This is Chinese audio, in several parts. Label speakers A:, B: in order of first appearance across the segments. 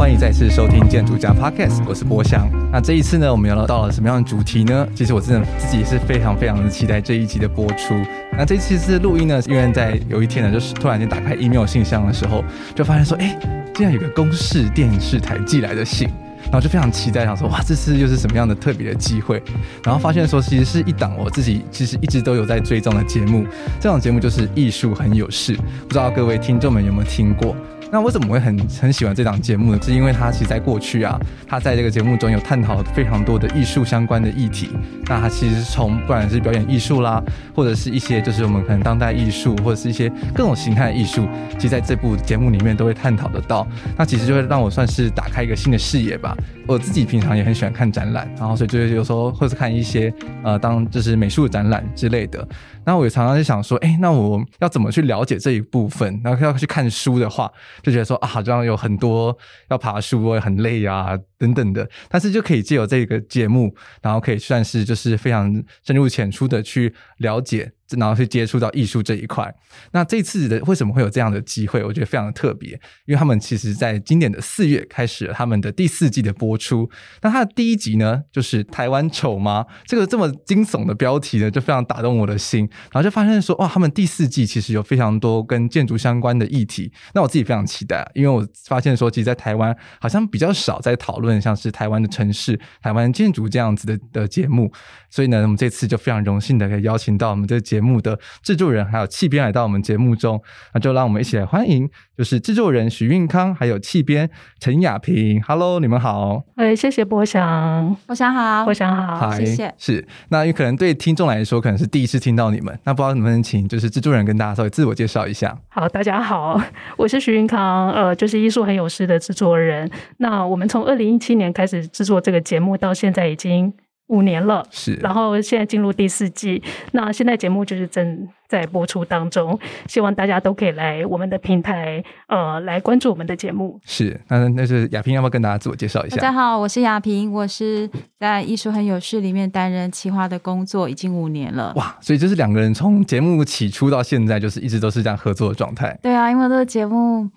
A: 欢迎再次收听建筑家 Podcast，我是博翔。那这一次呢，我们要聊到了什么样的主题呢？其实我真的自己也是非常非常的期待这一集的播出。那这期是录音呢，因为在有一天呢，就是突然间打开 email 信箱的时候，就发现说，哎，竟然有个公视电视台寄来的信，然后就非常期待，想说，哇，这次又是什么样的特别的机会？然后发现说，其实是一档我自己其实一直都有在追踪的节目，这档节目就是《艺术很有事》，不知道各位听众们有没有听过？那我怎么会很很喜欢这档节目呢？是因为他其实在过去啊，他在这个节目中有探讨非常多的艺术相关的议题。那他其实从不管是表演艺术啦，或者是一些就是我们可能当代艺术，或者是一些各种形态的艺术，其实在这部节目里面都会探讨得到。那其实就会让我算是打开一个新的视野吧。我自己平常也很喜欢看展览，然后所以就是有时候会是看一些呃当就是美术展览之类的。那我也常常就想说，哎，那我要怎么去了解这一部分？然后要去看书的话，就觉得说啊，这样有很多要爬书，很累啊，等等的。但是就可以借由这个节目，然后可以算是就是非常深入浅出的去了解。然后去接触到艺术这一块，那这次的为什么会有这样的机会？我觉得非常的特别，因为他们其实在今年的四月开始了他们的第四季的播出。那它的第一集呢，就是台湾丑吗？这个这么惊悚的标题呢，就非常打动我的心。然后就发现说，哇，他们第四季其实有非常多跟建筑相关的议题。那我自己非常期待，因为我发现说，其实，在台湾好像比较少在讨论像是台湾的城市、台湾建筑这样子的的节目。所以呢，我们这次就非常荣幸的可以邀请到我们这个节目的制作人还有气编来到我们节目中，那就让我们一起来欢迎，就是制作人许运康，还有气编陈雅萍。Hello，你们好。
B: 哎，谢谢博翔，
C: 博翔好，
B: 博翔好
A: ，Hi,
C: 谢谢。
A: 是，那因为可能对听众来说，可能是第一次听到你们，那不知道能不能请就是制作人跟大家稍微自我介绍一下。
B: 好，大家好，我是许运康，呃，就是艺术很有事的制作人。那我们从二零一七年开始制作这个节目，到现在已经。五年了，
A: 是，
B: 然后现在进入第四季，那现在节目就是正在播出当中，希望大家都可以来我们的平台，呃，来关注我们的节目。
A: 是，那那是亚萍，要不要跟大家自我介绍一下？
C: 大家好，我是亚萍，我是在艺术很有事里面担任企划的工作，已经五年了。
A: 哇，所以就是两个人从节目起初到现在，就是一直都是这样合作的状态。
C: 对啊，因为这个节目，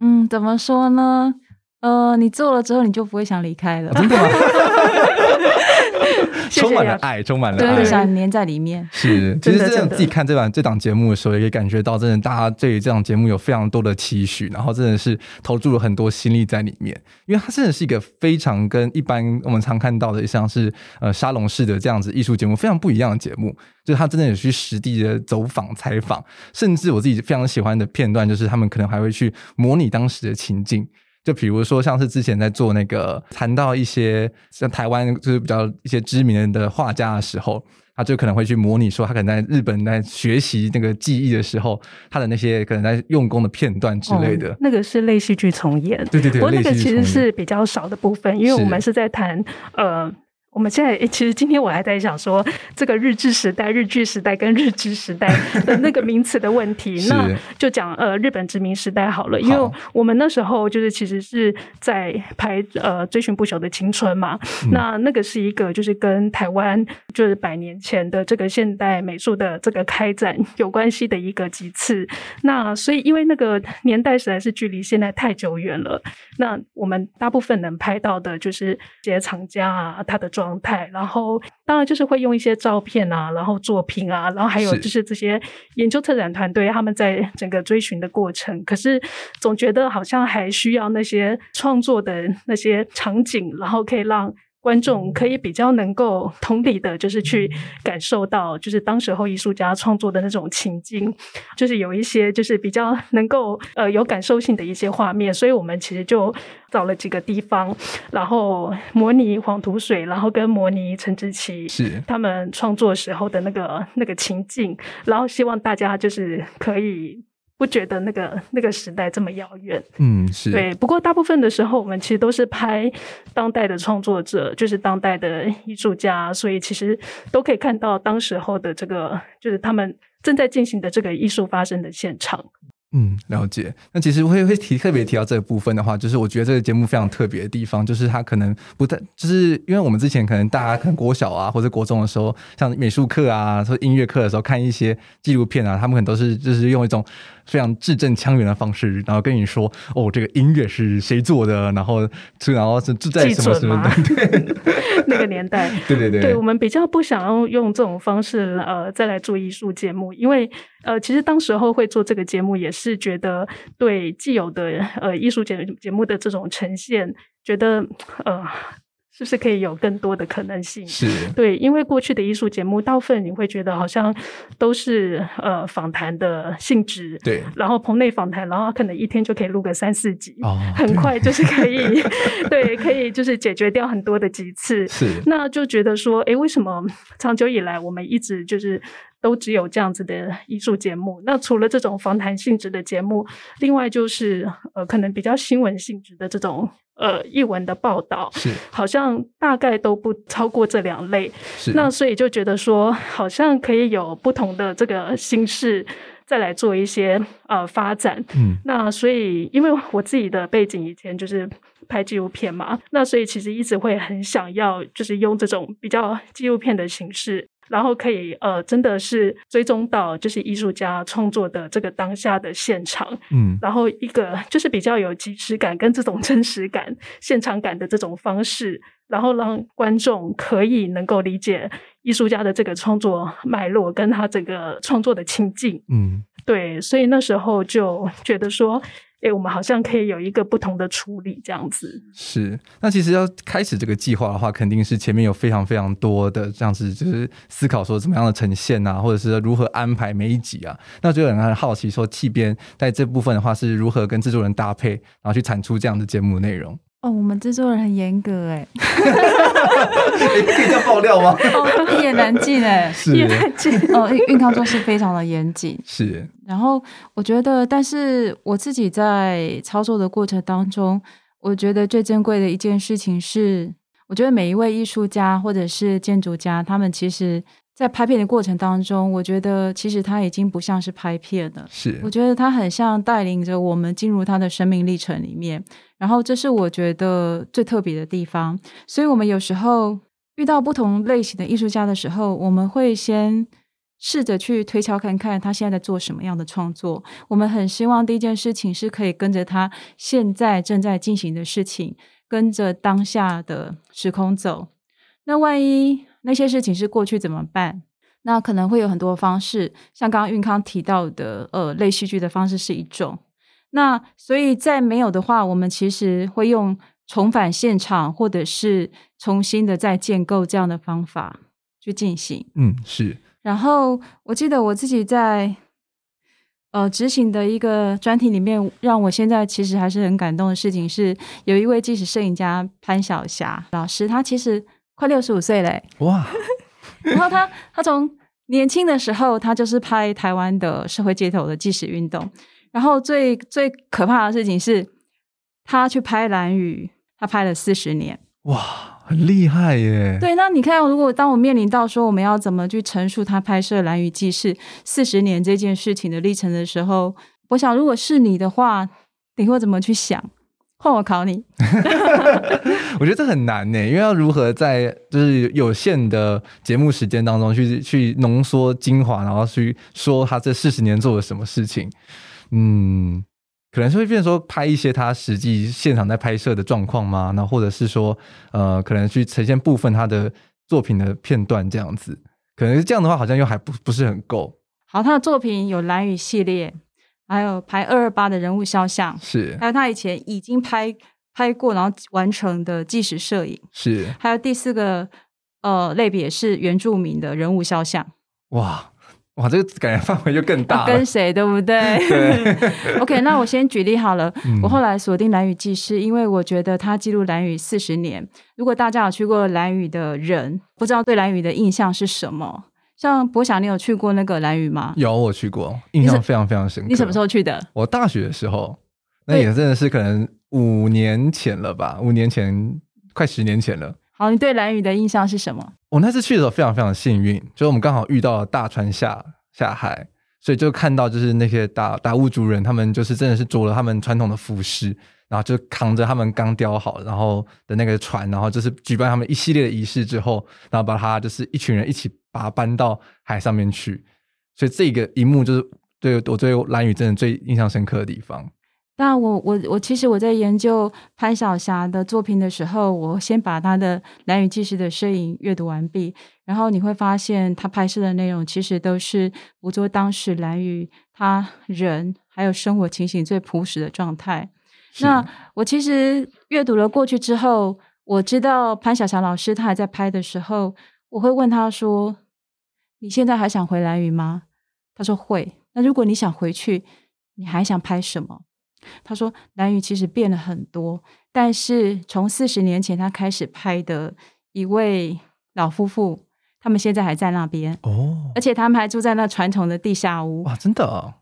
C: 嗯，怎么说呢？呃，你做了之后，你就不会想离开了。
A: 哦、真的吗？充满了爱，充满了爱，
C: 对，想黏在里面。
A: 是，其实这样自己看这档这档节目的时候，也感觉到真的大家对于这档节目有非常多的期许，然后真的是投注了很多心力在里面。因为它真的是一个非常跟一般我们常看到的像是呃沙龙式的这样子艺术节目非常不一样的节目，就是他真的有去实地的走访采访，甚至我自己非常喜欢的片段，就是他们可能还会去模拟当时的情境。就比如说，像是之前在做那个谈到一些像台湾就是比较一些知名的画家的时候，他就可能会去模拟说，他可能在日本在学习那个技艺的时候，他的那些可能在用功的片段之类的。哦、
B: 那个是类戏剧重演，
A: 对对对，
B: 不过那个其实是比较少的部分，因为我们是在谈呃。我们现在其实今天我还在想说，这个日治时代、日剧时代跟日治时代 的那个名词的问题，那就讲呃日本殖民时代好了，因为我们那时候就是其实是在拍呃追寻不朽的青春嘛，嗯、那那个是一个就是跟台湾就是百年前的这个现代美术的这个开展有关系的一个几次，那所以因为那个年代实在是距离现在太久远了，那我们大部分能拍到的就是这些藏家啊他的装。状态，然后当然就是会用一些照片啊，然后作品啊，然后还有就是这些研究策展团队他们在整个追寻的过程，可是总觉得好像还需要那些创作的那些场景，然后可以让。观众可以比较能够同理的，就是去感受到，就是当时候艺术家创作的那种情境，就是有一些就是比较能够呃有感受性的一些画面，所以我们其实就找了几个地方，然后模拟黄土水，然后跟模拟陈志奇是他们创作时候的那个那个情境，然后希望大家就是可以。不觉得那个那个时代这么遥远，
A: 嗯，是
B: 对。不过大部分的时候，我们其实都是拍当代的创作者，就是当代的艺术家，所以其实都可以看到当时候的这个，就是他们正在进行的这个艺术发生的现场。
A: 嗯，了解。那其实会会提特别提到这个部分的话，就是我觉得这个节目非常特别的地方，就是它可能不太，就是因为我们之前可能大家看国小啊或者国中的时候，像美术课啊或者音乐课的时候看一些纪录片啊，他们可能都是就是用一种非常字正腔圆的方式，然后跟你说哦，这个音乐是谁做的，然后然后是住在什么什么的，对，
B: 那个年代，
A: 对 对对，
B: 对我们比较不想要用这种方式呃再来做艺术节目，因为呃其实当时候会做这个节目也是。是觉得对既有的呃艺术节节目的这种呈现，觉得呃是不是可以有更多的可能性？
A: 是
B: 对，因为过去的艺术节目，大部分你会觉得好像都是呃访谈的性质，
A: 对，然
B: 后棚内访谈，然后可能一天就可以录个三四集，
A: 哦，
B: 很快就是可以 对，可以就是解决掉很多的几次，
A: 是，
B: 那就觉得说，哎，为什么长久以来我们一直就是。都只有这样子的艺术节目。那除了这种访谈性质的节目，另外就是呃，可能比较新闻性质的这种呃译文的报道，
A: 是
B: 好像大概都不超过这两类。
A: 是
B: 那所以就觉得说，好像可以有不同的这个形式再来做一些呃发展。
A: 嗯，
B: 那所以因为我自己的背景以前就是拍纪录片嘛，那所以其实一直会很想要就是用这种比较纪录片的形式。然后可以呃，真的是追踪到就是艺术家创作的这个当下的现场，
A: 嗯，
B: 然后一个就是比较有即时感跟这种真实感、现场感的这种方式，然后让观众可以能够理解艺术家的这个创作脉络跟他整个创作的情境，
A: 嗯，
B: 对，所以那时候就觉得说。哎，我们好像可以有一个不同的处理，这样子。
A: 是，那其实要开始这个计划的话，肯定是前面有非常非常多的这样子，就是思考说怎么样的呈现啊，或者是如何安排每一集啊。那就有人很好奇说，气编在这部分的话是如何跟制作人搭配，然后去产出这样的节目内容。
C: 哦，我们制作人很严格哎，
A: 可以这样爆料吗？
C: 哦，一言难尽哎，
A: 是，
B: 一言难尽。
C: 哦，运康做事非常的严谨，
A: 是。
C: 然后我觉得，但是我自己在操作的过程当中，我觉得最珍贵的一件事情是，我觉得每一位艺术家或者是建筑家，他们其实。在拍片的过程当中，我觉得其实他已经不像是拍片了。
A: 是，
C: 我觉得他很像带领着我们进入他的生命历程里面。然后，这是我觉得最特别的地方。所以，我们有时候遇到不同类型的艺术家的时候，我们会先试着去推敲看看他现在在做什么样的创作。我们很希望第一件事情是可以跟着他现在正在进行的事情，跟着当下的时空走。那万一……那些事情是过去怎么办？那可能会有很多方式，像刚刚运康提到的，呃，类戏剧的方式是一种。那所以在没有的话，我们其实会用重返现场，或者是重新的再建构这样的方法去进行。
A: 嗯，是。
C: 然后我记得我自己在呃执行的一个专题里面，让我现在其实还是很感动的事情是，有一位纪实摄影家潘晓霞老师，他其实。快六十五岁嘞！
A: 哇，
C: 然后他他从年轻的时候，他就是拍台湾的社会街头的纪实运动。然后最最可怕的事情是，他去拍蓝雨，他拍了四十年。
A: 哇，很厉害耶！
C: 对，那你看，如果当我面临到说我们要怎么去陈述他拍摄蓝雨纪事四十年这件事情的历程的时候，我想，如果是你的话，你会怎么去想？换我考你，
A: 我觉得这很难呢，因为要如何在就是有限的节目时间当中去去浓缩精华，然后去说他这四十年做了什么事情，嗯，可能是会变成说拍一些他实际现场在拍摄的状况吗？那或者是说，呃，可能去呈现部分他的作品的片段这样子，可能是这样的话，好像又还不不是很够。
C: 好，他的作品有蓝雨系列。还有拍二二八的人物肖像，
A: 是，
C: 还有他以前已经拍拍过，然后完成的纪实摄影，
A: 是，
C: 还有第四个呃类别是原住民的人物肖像。
A: 哇哇，这个感觉范围就更大了，
C: 跟谁对不对？
A: 对。
C: OK，那我先举例好了。
A: 嗯、
C: 我后来锁定蓝屿纪事，因为我觉得他记录蓝屿四十年。如果大家有去过蓝屿的人，不知道对蓝屿的印象是什么？像博翔，你有去过那个兰屿吗？
A: 有，我去过，印象非常非常深刻。
C: 你什么时候去的？
A: 我大学的时候，那也真的是可能五年前了吧？五年前，快十年前了。
C: 好，你对兰屿的印象是什么？
A: 我那次去的时候非常非常幸运，就是我们刚好遇到了大船下下海，所以就看到就是那些达达悟族人，他们就是真的是着了他们传统的服饰，然后就扛着他们刚雕好然后的那个船，然后就是举办他们一系列的仪式之后，然后把它就是一群人一起把它搬到海上面去。所以这个一幕就是对我对兰宇真的最印象深刻的地方。
C: 但我我我其实我在研究潘晓霞的作品的时候，我先把他的兰屿纪实的摄影阅读完毕，然后你会发现他拍摄的内容其实都是捕捉当时兰屿他人还有生活情形最朴实的状态。那我其实阅读了过去之后，我知道潘晓霞老师他还在拍的时候，我会问他说：“你现在还想回兰屿吗？”他说会。那如果你想回去，你还想拍什么？他说：“兰屿其实变了很多，但是从四十年前他开始拍的一位老夫妇，他们现在还在那边哦，而且他们还住在那传统的地下屋。
A: 哇，真的啊，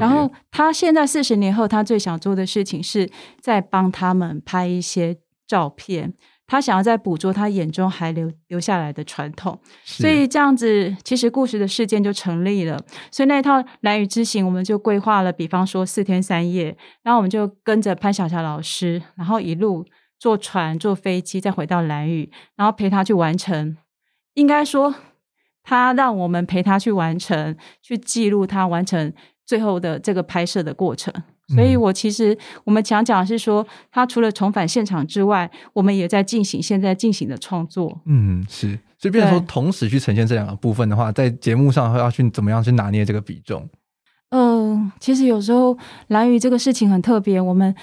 C: 然后他现在四十年后，他最想做的事情是在帮他们拍一些照片。”他想要再捕捉他眼中还留留下来的传统，所以这样子其实故事的事件就成立了。所以那一套蓝雨之行，我们就规划了，比方说四天三夜，然后我们就跟着潘晓霞老师，然后一路坐船、坐飞机，再回到蓝雨，然后陪他去完成。应该说，他让我们陪他去完成，去记录他完成最后的这个拍摄的过程。所以，我其实我们想讲的是说，他除了重返现场之外，我们也在进行现在进行的创作。
A: 嗯，是。所以，变成说同时去呈现这两个部分的话，在节目上会要去怎么样去拿捏这个比重？
C: 嗯、呃，其实有时候蓝鱼这个事情很特别，我们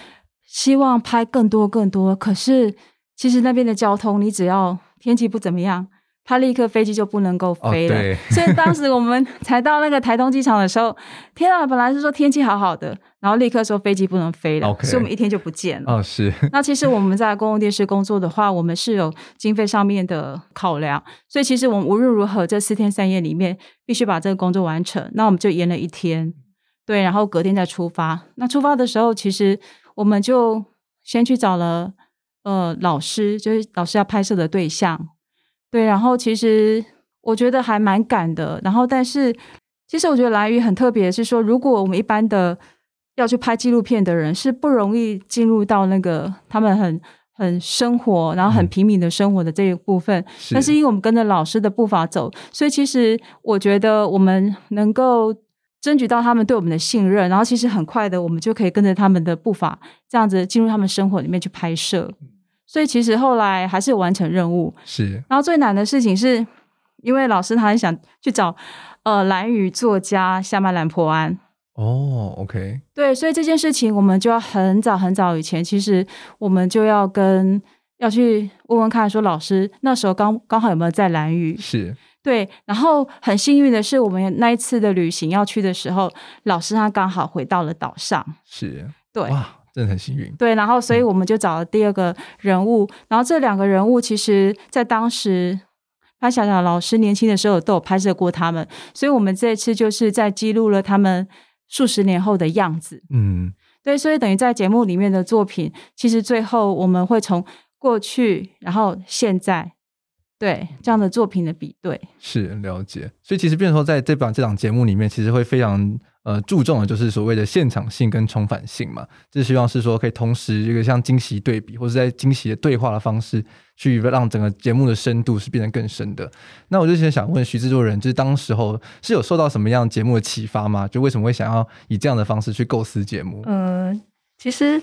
C: 希望拍更多更多，可是其实那边的交通，你只要天气不怎么样。他立刻飞机就不能够飞了，哦、所以当时我们 才到那个台东机场的时候，天啊，本来是说天气好好的，然后立刻说飞机不能飞了所以我们一天就不见了。
A: 哦，是。
C: 那其实我们在公共电视工作的话，我们是有经费上面的考量，所以其实我们无论如何这四天三夜里面必须把这个工作完成，那我们就延了一天，对，然后隔天再出发。那出发的时候，其实我们就先去找了呃老师，就是老师要拍摄的对象。对，然后其实我觉得还蛮赶的。然后，但是其实我觉得兰屿很特别，是说如果我们一般的要去拍纪录片的人，是不容易进入到那个他们很很生活，然后很平民的生活的这一部分。是。但是因为我们跟着老师的步伐走，所以其实我觉得我们能够争取到他们对我们的信任，然后其实很快的，我们就可以跟着他们的步伐，这样子进入他们生活里面去拍摄。所以其实后来还是有完成任务，
A: 是。
C: 然后最难的事情是，因为老师他很想去找呃兰屿作家夏曼兰婆安。
A: 哦，OK。
C: 对，所以这件事情我们就要很早很早以前，其实我们就要跟要去问问看，说老师那时候刚刚好有没有在蓝屿？
A: 是。
C: 对，然后很幸运的是，我们那一次的旅行要去的时候，老师他刚好回到了岛上。
A: 是。
C: 对。
A: 哇。真的很幸运，
C: 对，然后所以我们就找了第二个人物，嗯、然后这两个人物其实，在当时潘晓晓老师年轻的时候都有拍摄过他们，所以我们这次就是在记录了他们数十年后的样子。嗯，对，所以等于在节目里面的作品，其实最后我们会从过去，然后现在，对这样的作品的比对，
A: 是了解。所以其实变成说，在这档这档节目里面，其实会非常。呃，注重的就是所谓的现场性跟重返性嘛，就希望是说可以同时这个像惊喜对比，或者在惊喜的对话的方式，去让整个节目的深度是变得更深的。那我就先想问徐制作人，就是当时候是有受到什么样节目的启发吗？就为什么会想要以这样的方式去构思节目？
B: 嗯、其实。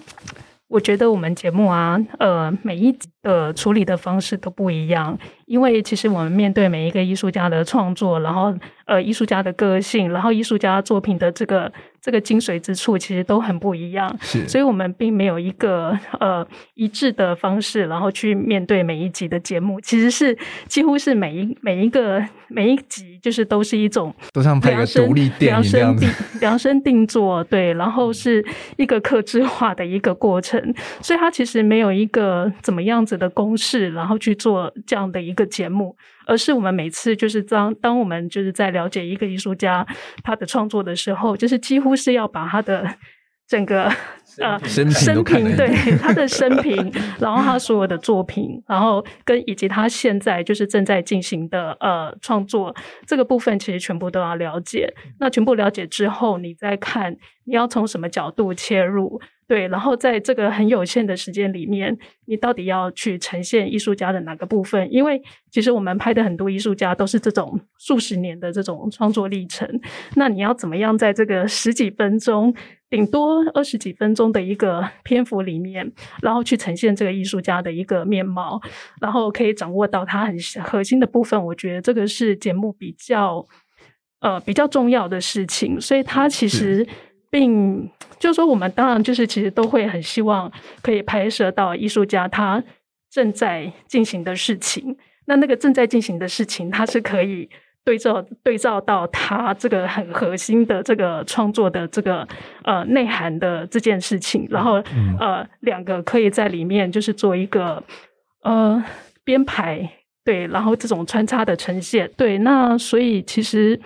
B: 我觉得我们节目啊，呃，每一集的处理的方式都不一样，因为其实我们面对每一个艺术家的创作，然后呃，艺术家的个性，然后艺术家作品的这个这个精髓之处，其实都很不一样。是，所以我们并没有一个呃一致的方式，然后去面对每一集的节目，其实是几乎是每一每一个每一集，就是都是一种
A: 都像拍个独立电影这样子，
B: 量身定量身定做，对，然后是一个克制化的一个过程。所以，它其实没有一个怎么样子的公式，然后去做这样的一个节目，而是我们每次就是当当我们就是在了解一个艺术家他的创作的时候，就是几乎是要把他的 整个。
A: 呃，生平，
B: 生平对他的生平，然后他所有的作品，然后跟以及他现在就是正在进行的呃创作这个部分，其实全部都要了解。那全部了解之后，你再看你要从什么角度切入，对，然后在这个很有限的时间里面，你到底要去呈现艺术家的哪个部分？因为其实我们拍的很多艺术家都是这种数十年的这种创作历程，那你要怎么样在这个十几分钟？顶多二十几分钟的一个篇幅里面，然后去呈现这个艺术家的一个面貌，然后可以掌握到他很核心的部分。我觉得这个是节目比较呃比较重要的事情。所以，他其实并就是说，我们当然就是其实都会很希望可以拍摄到艺术家他正在进行的事情。那那个正在进行的事情，它是可以。对照对照到他这个很核心的这个创作的这个呃内涵的这件事情，然后呃两个可以在里面就是做一个呃编排，对，然后这种穿插的呈现，对，那所以其实。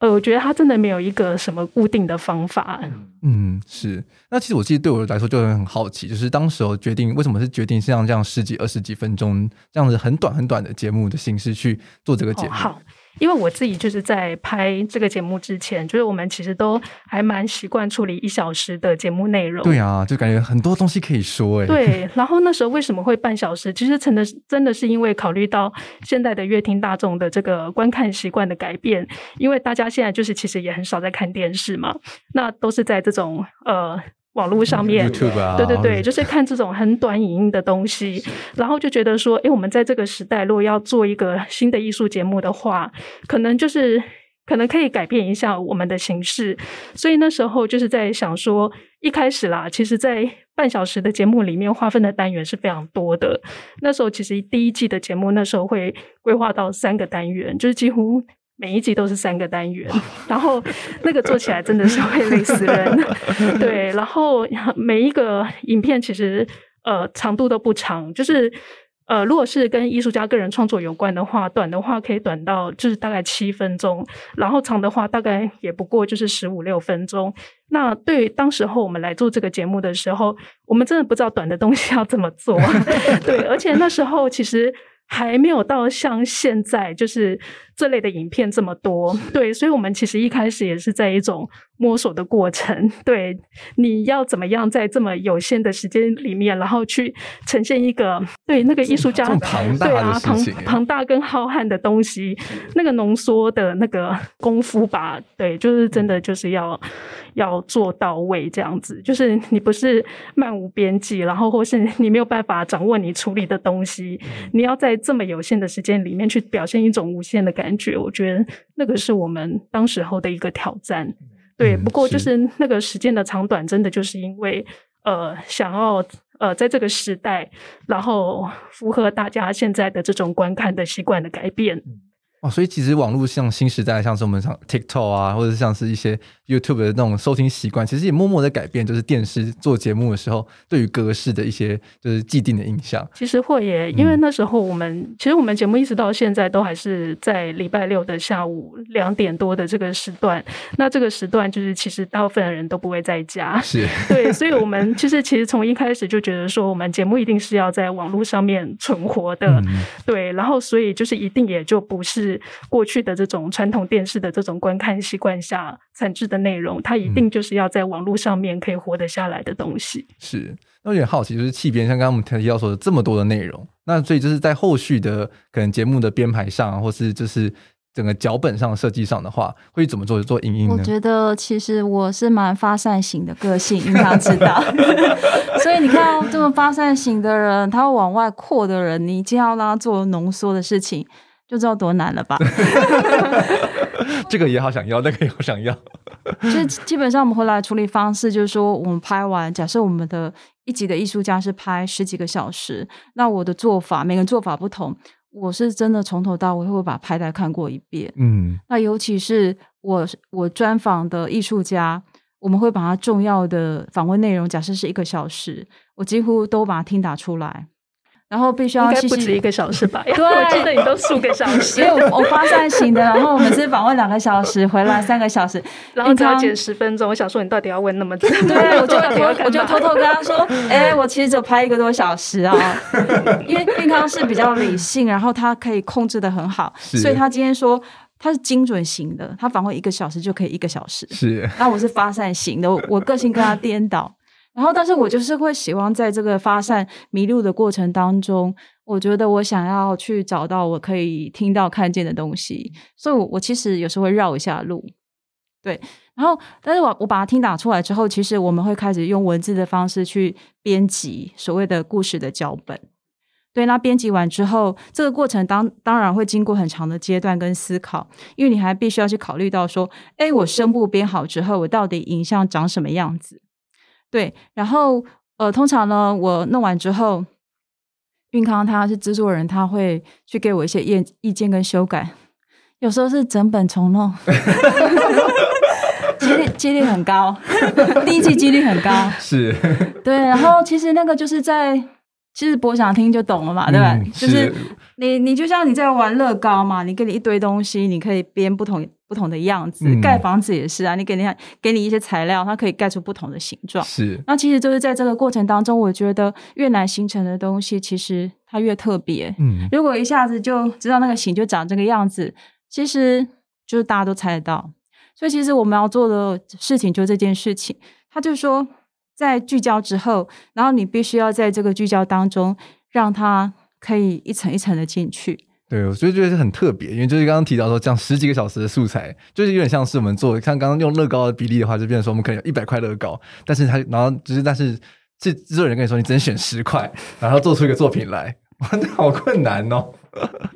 B: 呃，我觉得他真的没有一个什么固定的方法。
A: 嗯，是。那其实我自己对我来说就很好奇，就是当时候决定为什么是决定像这样十几、二十几分钟这样子很短很短的节目的形式去做这个节目。
B: 哦，好。因为我自己就是在拍这个节目之前，就是我们其实都还蛮习惯处理一小时的节目内容。
A: 对啊，就感觉很多东西可以说哎。
B: 对，然后那时候为什么会半小时？其实真的是真的是因为考虑到现在的乐听大众的这个观看习惯的改变，因为大家现在就是其实也很少在看电视嘛，那都是在这种呃。网络上面，YouTube 啊，对对对，就是看这种很短影音的东西，然后就觉得说，哎，我们在这个时代，如果要做一个新的艺术节目的话，可能就是可能可以改变一下我们的形式。所以那时候就是在想说，一开始啦，其实，在半小时的节目里面划分的单元是非常多的。那时候其实第一季的节目，那时候会规划到三个单元，就是几乎。每一集都是三个单元，然后那个做起来真的是会累死人。对，然后每一个影片其实呃长度都不长，就是呃如果是跟艺术家个人创作有关的话，短的话可以短到就是大概七分钟，然后长的话大概也不过就是十五六分钟。那对当时候我们来做这个节目的时候，我们真的不知道短的东西要怎么做。对，而且那时候其实。还没有到像现在就是这类的影片这么多，对，所以我们其实一开始也是在一种摸索的过程。对，你要怎么样在这么有限的时间里面，然后去呈现一个对那个艺术家
A: 庞大
B: 对啊庞庞大跟浩瀚的东西，那个浓缩的那个功夫吧，对，就是真的就是要要做到位这样子，就是你不是漫无边际，然后或是你没有办法掌握你处理的东西，你要在。这么有限的时间里面去表现一种无限的感觉，我觉得那个是我们当时候的一个挑战。对，不过就是那个时间的长短，真的就是因为呃，想要呃，在这个时代，然后符合大家现在的这种观看的习惯的改变。
A: 哦，所以其实网络像新时代，像是我们像 TikTok 啊，或者像是一些 YouTube 的那种收听习惯，其实也默默的改变，就是电视做节目的时候对于格式的一些就是既定的印象。
B: 其实会耶，因为那时候我们、嗯、其实我们节目一直到现在都还是在礼拜六的下午两点多的这个时段。那这个时段就是其实大部分的人都不会在家，
A: 是
B: 对，所以我们其实其实从一开始就觉得说，我们节目一定是要在网络上面存活的，嗯、对，然后所以就是一定也就不是。过去的这种传统电视的这种观看习惯下产制的内容，它一定就是要在网络上面可以活得下来的东西。
A: 嗯、是，那有点好奇，就是气编像刚刚我们提到说的这么多的内容，那所以就是在后续的可能节目的编排上，或是就是整个脚本上设计上的话，会怎么做做影音呢？
C: 我觉得其实我是蛮发散型的个性，你要知道，所以你看这么发散型的人，他会往外扩的人，你一定要让他做浓缩的事情。就知道多难了吧？
A: 这个也好想要，那个也好想要。
C: 就基本上我们回来处理方式，就是说我们拍完，假设我们的一集的艺术家是拍十几个小时，那我的做法，每个人做法不同，我是真的从头到尾会把拍带看过一遍。嗯，那尤其是我我专访的艺术家，我们会把他重要的访问内容，假设是一个小时，我几乎都把它听打出来。然后必须要
B: 应该不止一个小时吧？
C: 对，
B: 我记得你都数个小时，
C: 因为我我发散型的，然后我们是访问两个小时，回来三个小时，
B: 然后只要剪十分钟。我想说，你到底要问那么久？
C: 对，我就 我我就偷偷跟他说，哎、欸，我其实只拍一个多小时啊，因为健康是比较理性，然后他可以控制的很好，所以他今天说他是精准型的，他访问一个小时就可以一个小时，
A: 是。
C: 那我是发散型的，我个性跟他颠倒。然后，但是我就是会喜欢在这个发散迷路的过程当中，我觉得我想要去找到我可以听到、看见的东西，所以我，我其实有时候会绕一下路，对。然后，但是我我把它听打出来之后，其实我们会开始用文字的方式去编辑所谓的故事的脚本。对，那编辑完之后，这个过程当当然会经过很长的阶段跟思考，因为你还必须要去考虑到说，哎，我声部编好之后，我到底影像长什么样子？对，然后呃，通常呢，我弄完之后，运康他是制作人，他会去给我一些意意见跟修改，有时候是整本重弄，几率几率很高，第一季几率很高，
A: 是，
C: 对，然后其实那个就是在。其实播想听就懂了嘛，对吧？就是你你就像你在玩乐高嘛，你给你一堆东西，你可以编不同不同的样子。嗯、盖房子也是啊，你给你给你一些材料，它可以盖出不同的形状。
A: 是。
C: 那其实就是在这个过程当中，我觉得越难形成的东西，其实它越特别。嗯。如果一下子就知道那个形就长这个样子，其实就是大家都猜得到。所以其实我们要做的事情就这件事情，他就说。在聚焦之后，然后你必须要在这个聚焦当中，让它可以一层一层的进去。
A: 对，我就觉得是很特别，因为就是刚刚提到说，这样十几个小时的素材，就是有点像是我们做，像刚刚用乐高的比例的话，就变成说我们可能有一百块乐高，但是它然后就是但是制制作人跟你说，你只能选十块，然后做出一个作品来，哇，那好困难哦，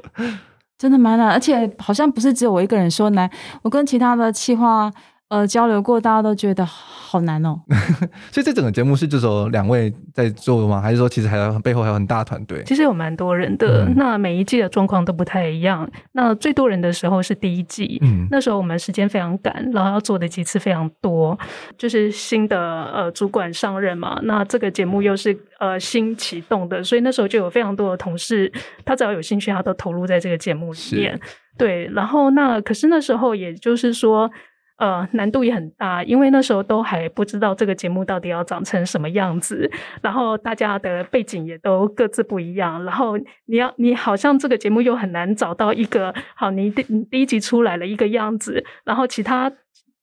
C: 真的蛮难，而且好像不是只有我一个人说难，我跟其他的企划。呃，交流过，大家都觉得好难哦。
A: 所以这整个节目是就是说两位在做吗？还是说其实还有背后还有很大团队？
B: 其实有蛮多人的。嗯、那每一季的状况都不太一样。那最多人的时候是第一季，嗯、那时候我们时间非常赶，然后要做的几次非常多，就是新的呃主管上任嘛。那这个节目又是呃新启动的，所以那时候就有非常多的同事，他只要有兴趣，他都投入在这个节目里面。对，然后那可是那时候也就是说。呃，难度也很大，因为那时候都还不知道这个节目到底要长成什么样子，然后大家的背景也都各自不一样，然后你要你好像这个节目又很难找到一个好，你第你第一集出来了一个样子，然后其他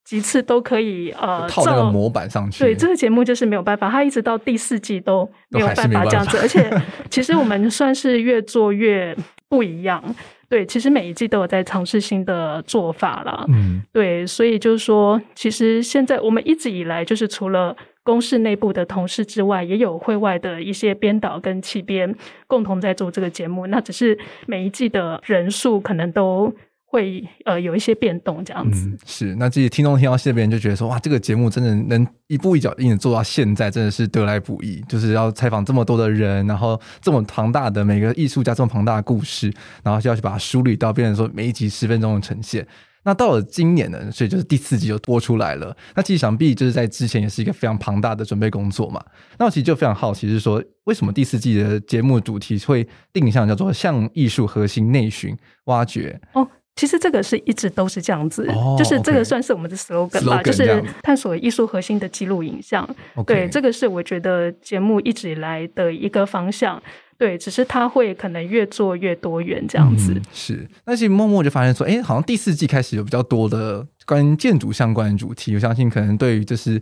B: 几次都可以呃
A: 套那个模板上去。
B: 对，这个节目就是没有办法，它一直到第四季都没有办法这样子，而且其实我们算是越做越不一样。对，其实每一季都有在尝试新的做法了。嗯，对，所以就是说，其实现在我们一直以来就是除了公司内部的同事之外，也有会外的一些编导跟企编共同在做这个节目。那只是每一季的人数可能都。会呃有一些变动这样子，
A: 嗯、是那这些听众听到这边就觉得说哇，这个节目真的能一步一脚印的做到现在，真的是得来不易。就是要采访这么多的人，然后这么庞大的每个艺术家这么庞大的故事，然后就要去把它梳理到变成说每一集十分钟的呈现。那到了今年呢，所以就是第四季就播出来了。那其实想必就是在之前也是一个非常庞大的准备工作嘛。那我其实就非常好奇，是说为什么第四季的节目主题会定向叫做向艺术核心内寻挖掘
B: 哦。其实这个是一直都是这样子，oh, 就是这个算是我们的 slogan 吧.就是探索艺术核心的记录影像。对，这个是我觉得节目一直以来的一个方向。对，只是它会可能越做越多元这样子。嗯、
A: 是，但是默默就发现说，哎，好像第四季开始有比较多的关于建筑相关的主题。我相信可能对于就是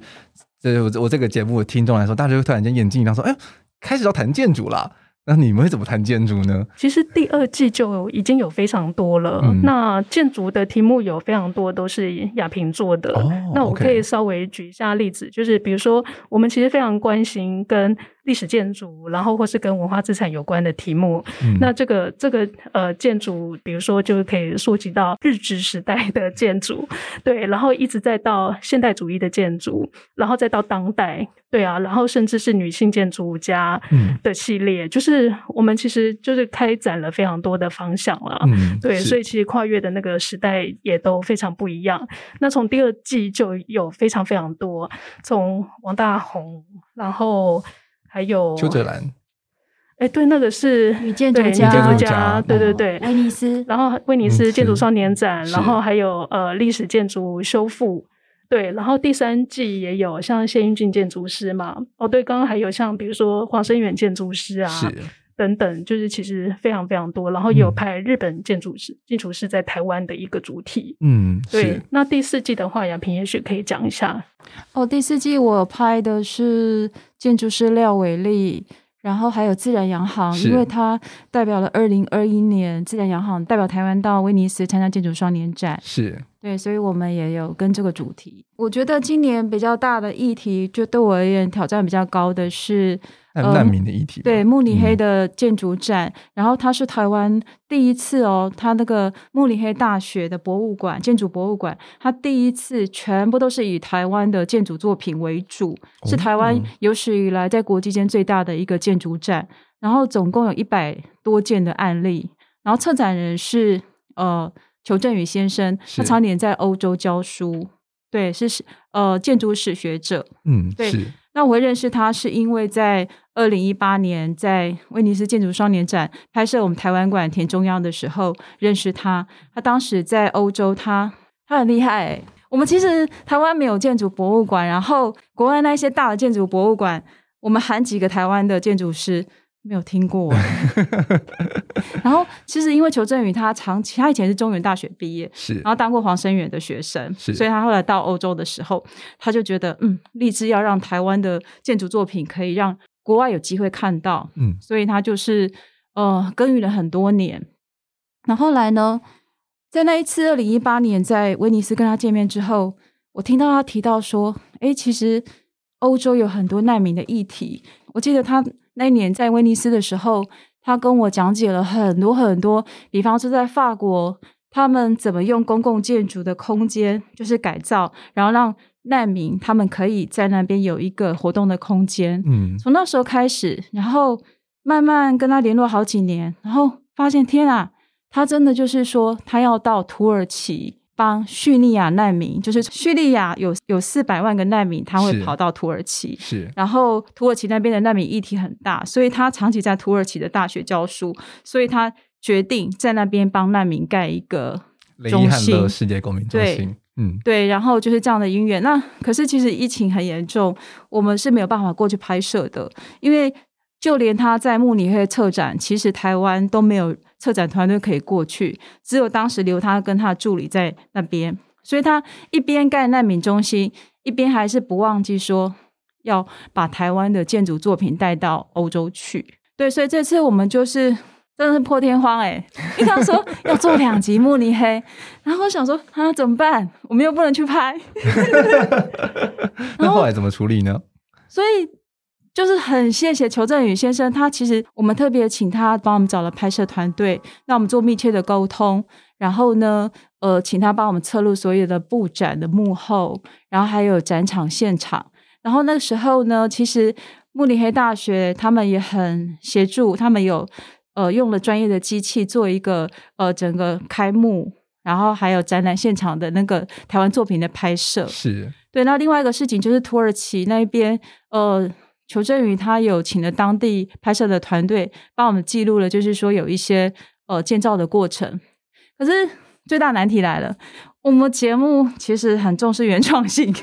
A: 这我我这个节目的听众来说，大家就会突然间眼睛一亮，说，哎，开始要谈建筑了。那你们会怎么谈建筑呢？
B: 其实第二季就已经有非常多了。嗯、那建筑的题目有非常多都是亚平做的。哦、那我可以稍微举一下例子，就是比如说我们其实非常关心跟历史建筑，然后或是跟文化资产有关的题目。嗯、那这个这个呃建筑，比如说就可以溯及到日治时代的建筑，对，然后一直再到现代主义的建筑，然后再到当代。对啊，然后甚至是女性建筑家的系列，嗯、就是我们其实就是开展了非常多的方向了。嗯，对，所以其实跨越的那个时代也都非常不一样。那从第二季就有非常非常多，从王大红，然后还有
A: 邱泽兰。
B: 哎，对，那个是
C: 女建筑
B: 家，
C: 建筑
B: 家，对对对，
C: 威尼斯，
B: 然后威尼斯建筑少年展，然后还有呃历史建筑修复，对，然后第三季也有像谢英俊建筑师嘛，哦对，刚刚还有像比如说黄生远建筑师啊，是等等，就是其实非常非常多，然后也有拍日本建筑师建筑师在台湾的一个主题，
A: 嗯，
B: 对，那第四季的话，亚萍也许可以讲一下，
C: 哦，第四季我拍的是建筑师廖伟立。然后还有自然洋行，因为它代表了二零二一年自然洋行代表台湾到威尼斯参加建筑双年展，
A: 是
C: 对，所以我们也有跟这个主题。我觉得今年比较大的议题，就对我而言挑战比较高的是。
A: 难民的议题，
C: 对慕尼黑的建筑展，嗯、然后它是台湾第一次哦，它那个慕尼黑大学的博物馆建筑博物馆，它第一次全部都是以台湾的建筑作品为主，哦、是台湾有史以来在国际间最大的一个建筑展，然后总共有一百多件的案例，然后策展人是呃裘振宇先生，他常年在欧洲教书，对，是呃建筑史学者，
A: 嗯，
C: 对。那我会认识他，是因为在二零一八年在威尼斯建筑双年展拍摄我们台湾馆田中央的时候认识他。他当时在欧洲他，他他很厉害欸。我们其实台湾没有建筑博物馆，然后国外那些大的建筑博物馆，我们喊几个台湾的建筑师。没有听过，然后其实因为裘振宇他长期他以前是中原大学毕业，
A: 是
C: 然后当过黄生远的学生，
A: 是
C: 所以他后来到欧洲的时候，他就觉得嗯，立志要让台湾的建筑作品可以让国外有机会看到，
A: 嗯，
C: 所以他就是呃耕耘了很多年。那后，后来呢，在那一次二零一八年在威尼斯跟他见面之后，我听到他提到说，哎，其实欧洲有很多难民的议题，我记得他。那一年在威尼斯的时候，他跟我讲解了很多很多，比方说在法国，他们怎么用公共建筑的空间，就是改造，然后让难民他们可以在那边有一个活动的空间。
A: 嗯，从
C: 那时候开始，然后慢慢跟他联络好几年，然后发现天啊，他真的就是说，他要到土耳其。帮叙利亚难民，就是叙利亚有有四百万个难民，他会跑到土耳其。
A: 是，
C: 然后土耳其那边的难民议题很大，所以他长期在土耳其的大学教书，所以他决定在那边帮难民盖一个中心，
A: 世界公民中心。
C: 对，嗯，对，然后就是这样的因缘。那可是其实疫情很严重，我们是没有办法过去拍摄的，因为就连他在慕尼黑策展，其实台湾都没有。策展团队可以过去，只有当时留他跟他的助理在那边，所以他一边盖难民中心，一边还是不忘记说要把台湾的建筑作品带到欧洲去。对，所以这次我们就是真的是破天荒哎，因为他说要做两集慕尼黑，然后我想说啊怎么办？我们又不能去拍，
A: 那后来怎么处理呢？
C: 所以。就是很谢谢裘振宇先生，他其实我们特别请他帮我们找了拍摄团队，那我们做密切的沟通。然后呢，呃，请他帮我们侧录所有的布展的幕后，然后还有展场现场。然后那个时候呢，其实慕尼黑大学他们也很协助，他们有呃用了专业的机器做一个呃整个开幕，然后还有展览现场的那个台湾作品的拍摄。
A: 是
C: 对。那另外一个事情就是土耳其那边呃。裘振宇他有请了当地拍摄的团队帮我们记录了，就是说有一些呃建造的过程。可是最大难题来了，我们节目其实很重视原创性，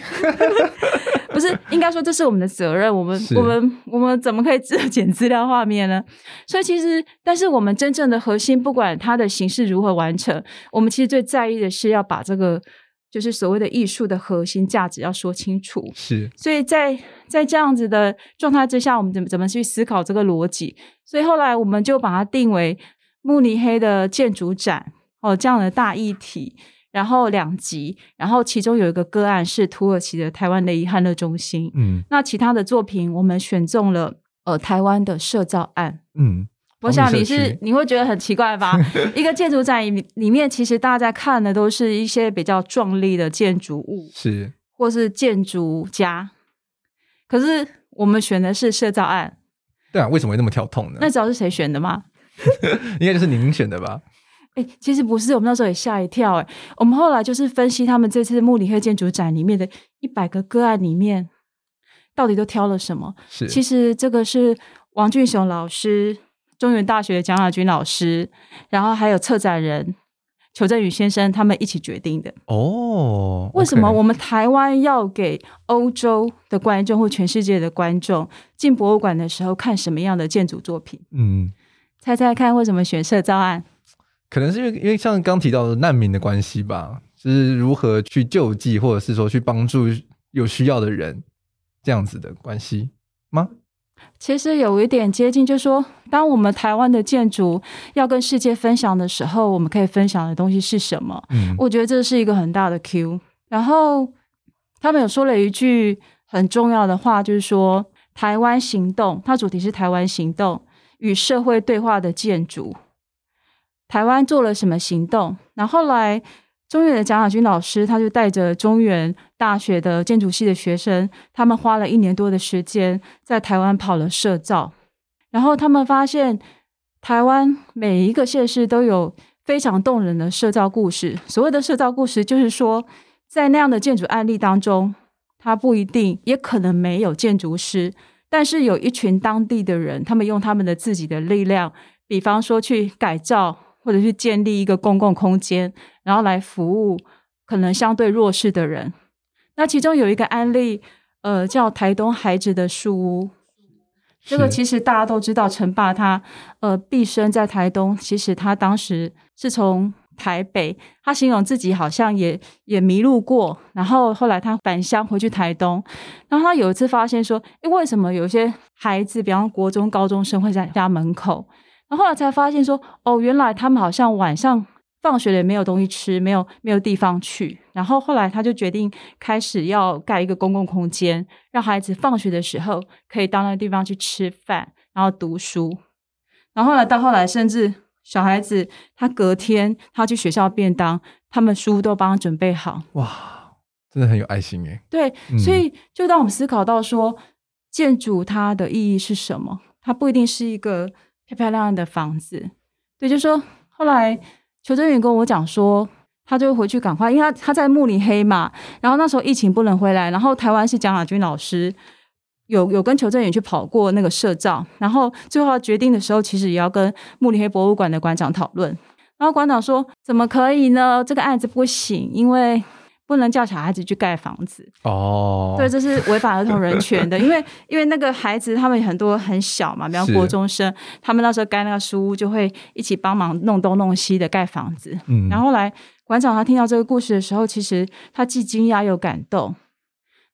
C: 不是应该说这是我们的责任。我们我们我们怎么可以 只剪资料画面呢？所以其实，但是我们真正的核心，不管它的形式如何完成，我们其实最在意的是要把这个。就是所谓的艺术的核心价值要说清楚，
A: 是。
C: 所以在在这样子的状态之下，我们怎么怎么去思考这个逻辑？所以后来我们就把它定为慕尼黑的建筑展哦，这样的大议题，然后两集，然后其中有一个个案是土耳其的台湾雷伊汉勒中心，
A: 嗯，
C: 那其他的作品我们选中了呃台湾的社造案，
A: 嗯。
C: 我想你是你会觉得很奇怪吧？一个建筑展里面，其实大家看的都是一些比较壮丽的建筑物，
A: 是
C: 或是建筑家。可是我们选的是社造案，
A: 对啊，为什么会那么跳痛呢？
C: 那知道是谁选的吗？
A: 应该就是您选的吧？
C: 哎、欸，其实不是，我们那时候也吓一跳、欸。哎，我们后来就是分析他们这次慕尼黑建筑展里面的一百个个案里面，到底都挑了什么？
A: 是，
C: 其实这个是。王俊雄老师，中原大学的蒋亚军老师，然后还有策展人裘振宇先生，他们一起决定的。
A: 哦，
C: 为什么我们台湾要给欧洲的观众或全世界的观众进博物馆的时候看什么样的建筑作品？
A: 嗯，
C: 猜猜看，为什么选社造案？
A: 可能是因为因为像刚提到的难民的关系吧，就是如何去救济，或者是说去帮助有需要的人这样子的关系吗？
C: 其实有一点接近，就是说，当我们台湾的建筑要跟世界分享的时候，我们可以分享的东西是什么？嗯，我觉得这是一个很大的 Q。然后他们有说了一句很重要的话，就是说“台湾行动”，它主题是“台湾行动”与社会对话的建筑。台湾做了什么行动？然后来。中原的蒋亚军老师，他就带着中原大学的建筑系的学生，他们花了一年多的时间在台湾跑了社造，然后他们发现台湾每一个县市都有非常动人的社造故事。所谓的社造故事，就是说在那样的建筑案例当中，他不一定，也可能没有建筑师，但是有一群当地的人，他们用他们的自己的力量，比方说去改造。或者是建立一个公共空间，然后来服务可能相对弱势的人。那其中有一个案例，呃，叫台东孩子的树屋。这个其实大家都知道，陈爸他呃毕生在台东，其实他当时是从台北，他形容自己好像也也迷路过，然后后来他返乡回去台东，然后他有一次发现说，诶，为什么有些孩子，比方国中高中生会在家门口？后来才发现说，哦，原来他们好像晚上放学了也没有东西吃，没有没有地方去。然后后来他就决定开始要盖一个公共空间，让孩子放学的时候可以到那个地方去吃饭，然后读书。然后后来到后来，甚至小孩子他隔天他去学校便当，他们书都帮他准备好。
A: 哇，真的很有爱心哎。
C: 对，嗯，所以就当我们思考到说，建筑它的意义是什么？它不一定是一个。漂漂亮亮的房子，对，就说后来裘振宇跟我讲说，他就回去赶快，因为他他在慕尼黑嘛，然后那时候疫情不能回来，然后台湾是蒋亚军老师有有跟裘振宇去跑过那个社照，然后最后决定的时候，其实也要跟慕尼黑博物馆的馆长讨论，然后馆长说怎么可以呢？这个案子不行，因为。不能叫小孩子去盖房子
A: 哦，
C: 对，这是违反儿童人权的。因为因为那个孩子他们很多很小嘛，比方国中生，他们那时候盖那个书屋就会一起帮忙弄东弄西的盖房子。嗯，然后来馆长他听到这个故事的时候，其实他既惊讶又感动。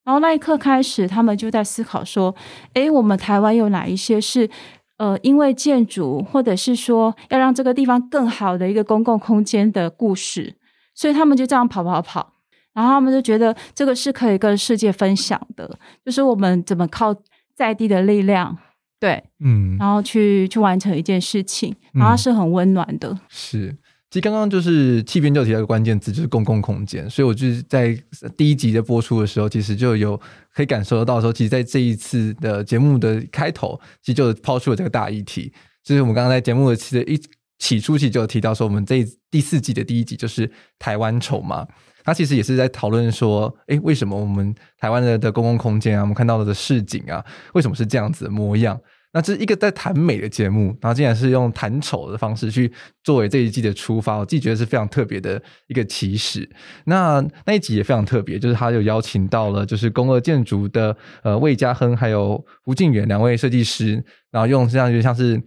C: 然后那一刻开始，他们就在思考说：诶，我们台湾有哪一些是呃，因为建筑或者是说要让这个地方更好的一个公共空间的故事？所以他们就这样跑跑跑。然后他们就觉得这个是可以跟世界分享的，就是我们怎么靠在地的力量，对，嗯，然后去去完成一件事情，然后是很温暖的。
A: 嗯、是，其实刚刚就是气编就提到一个关键字，就是公共空间。所以我就是在第一集的播出的时候，其实就有可以感受得到说，其实在这一次的节目的开头，其实就抛出了这个大议题。就是我们刚刚在节目的其实一起初期就有提到说，我们这第四季的第一集就是台湾丑嘛。他其实也是在讨论说，诶，为什么我们台湾的的公共空间啊，我们看到的市景啊，为什么是这样子的模样？那这是一个在谈美的节目，然后竟然是用谈丑的方式去作为这一季的出发，我自己觉得是非常特别的一个起始。那那一集也非常特别，就是他有邀请到了就是宫二建筑的呃魏家亨还有胡静远两位设计师，然后用这样就像是。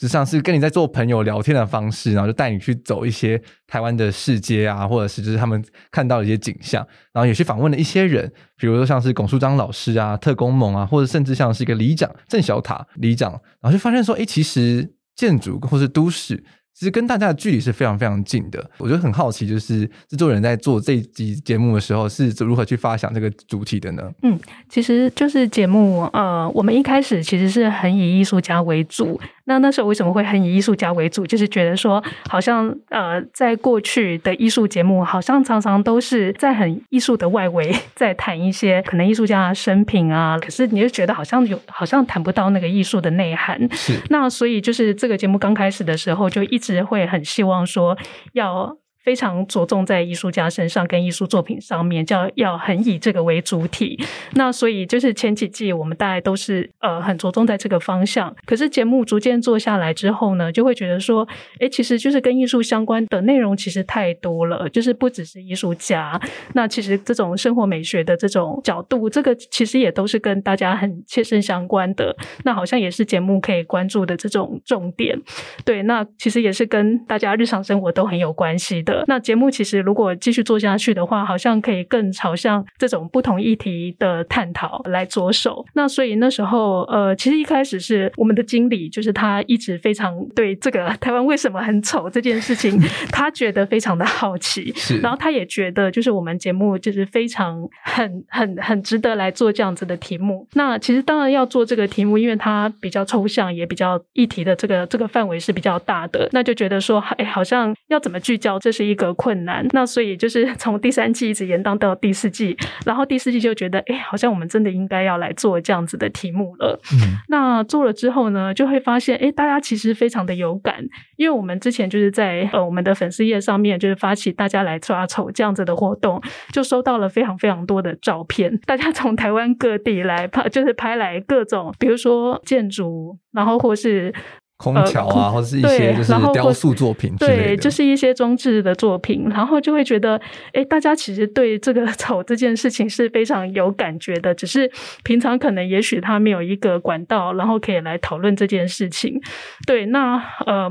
A: 就像是跟你在做朋友聊天的方式，然后就带你去走一些台湾的市街啊，或者是就是他们看到的一些景象，然后也去访问了一些人，比如说像是龚书章老师啊、特工盟啊，或者甚至像是一个里长郑小塔里长，然后就发现说，哎，其实建筑或是都市。其实跟大家的距离是非常非常近的，我觉得很好奇，就是制作人在做这集节目的时候是如何去发想这个主题的呢？
B: 嗯，其实就是节目，呃，我们一开始其实是很以艺术家为主。那那时候为什么会很以艺术家为主？就是觉得说，好像呃，在过去的艺术节目，好像常常都是在很艺术的外围，在谈一些可能艺术家的生平啊。可是你就觉得好像有，好像谈不到那个艺术的内涵。
A: 是。
B: 那所以就是这个节目刚开始的时候，就一直。会很希望说要非常着重在艺术家身上跟艺术作品上面，叫要很以这个为主体。那所以就是前几季我们大概都是呃很着重在这个方向。可是节目逐渐做下来之后呢，就会觉得说，哎，其实就是跟艺术相关的内容其实太多了，就是不只是艺术家。那其实这种生活美学的这种角度，这个其实也都是跟大家很切身相关的。那好像也是节目可以关注的这种重点。对，那其实也是跟大家日常生活都很有关系的。那节目其实如果继续做下去的话，好像可以更朝向这种不同议题的探讨来着手。那所以那时候，呃，其实一开始是我们的经理，就是他一直非常对这个台湾为什么很丑这件事情，他觉得非常的好奇。是，然后他也觉得就是我们节目就是非常很很很值得来做这样子的题目。那其实当然要做这个题目，因为它比较抽象，也比较议题的这个这个范围是比较大的，那就觉得说，哎，好像要怎么聚焦这是。是一个困难，那所以就是 从第三季一直延宕到第四季，然后第四季就觉得，哎，好像我们真的应该要来做这样子的题目了。嗯，那做了之后呢，就会发现，哎，大家其实非常的有感，因为我们之前就是在呃我们的粉丝页上面，就是发起大家来抓丑这样子的活动，就收到了非常非常多的照片，大家从台湾各地来拍，就是拍来各种，比如说建筑，然后或是。
A: 空调啊，呃、或者是一些就是雕塑作品之类的，
B: 对，就是一些装置的作品，然后就会觉得，哎，大家其实对这个丑这件事情是非常有感觉的，只是平常可能也许他没有一个管道，然后可以来讨论这件事情。对，那呃。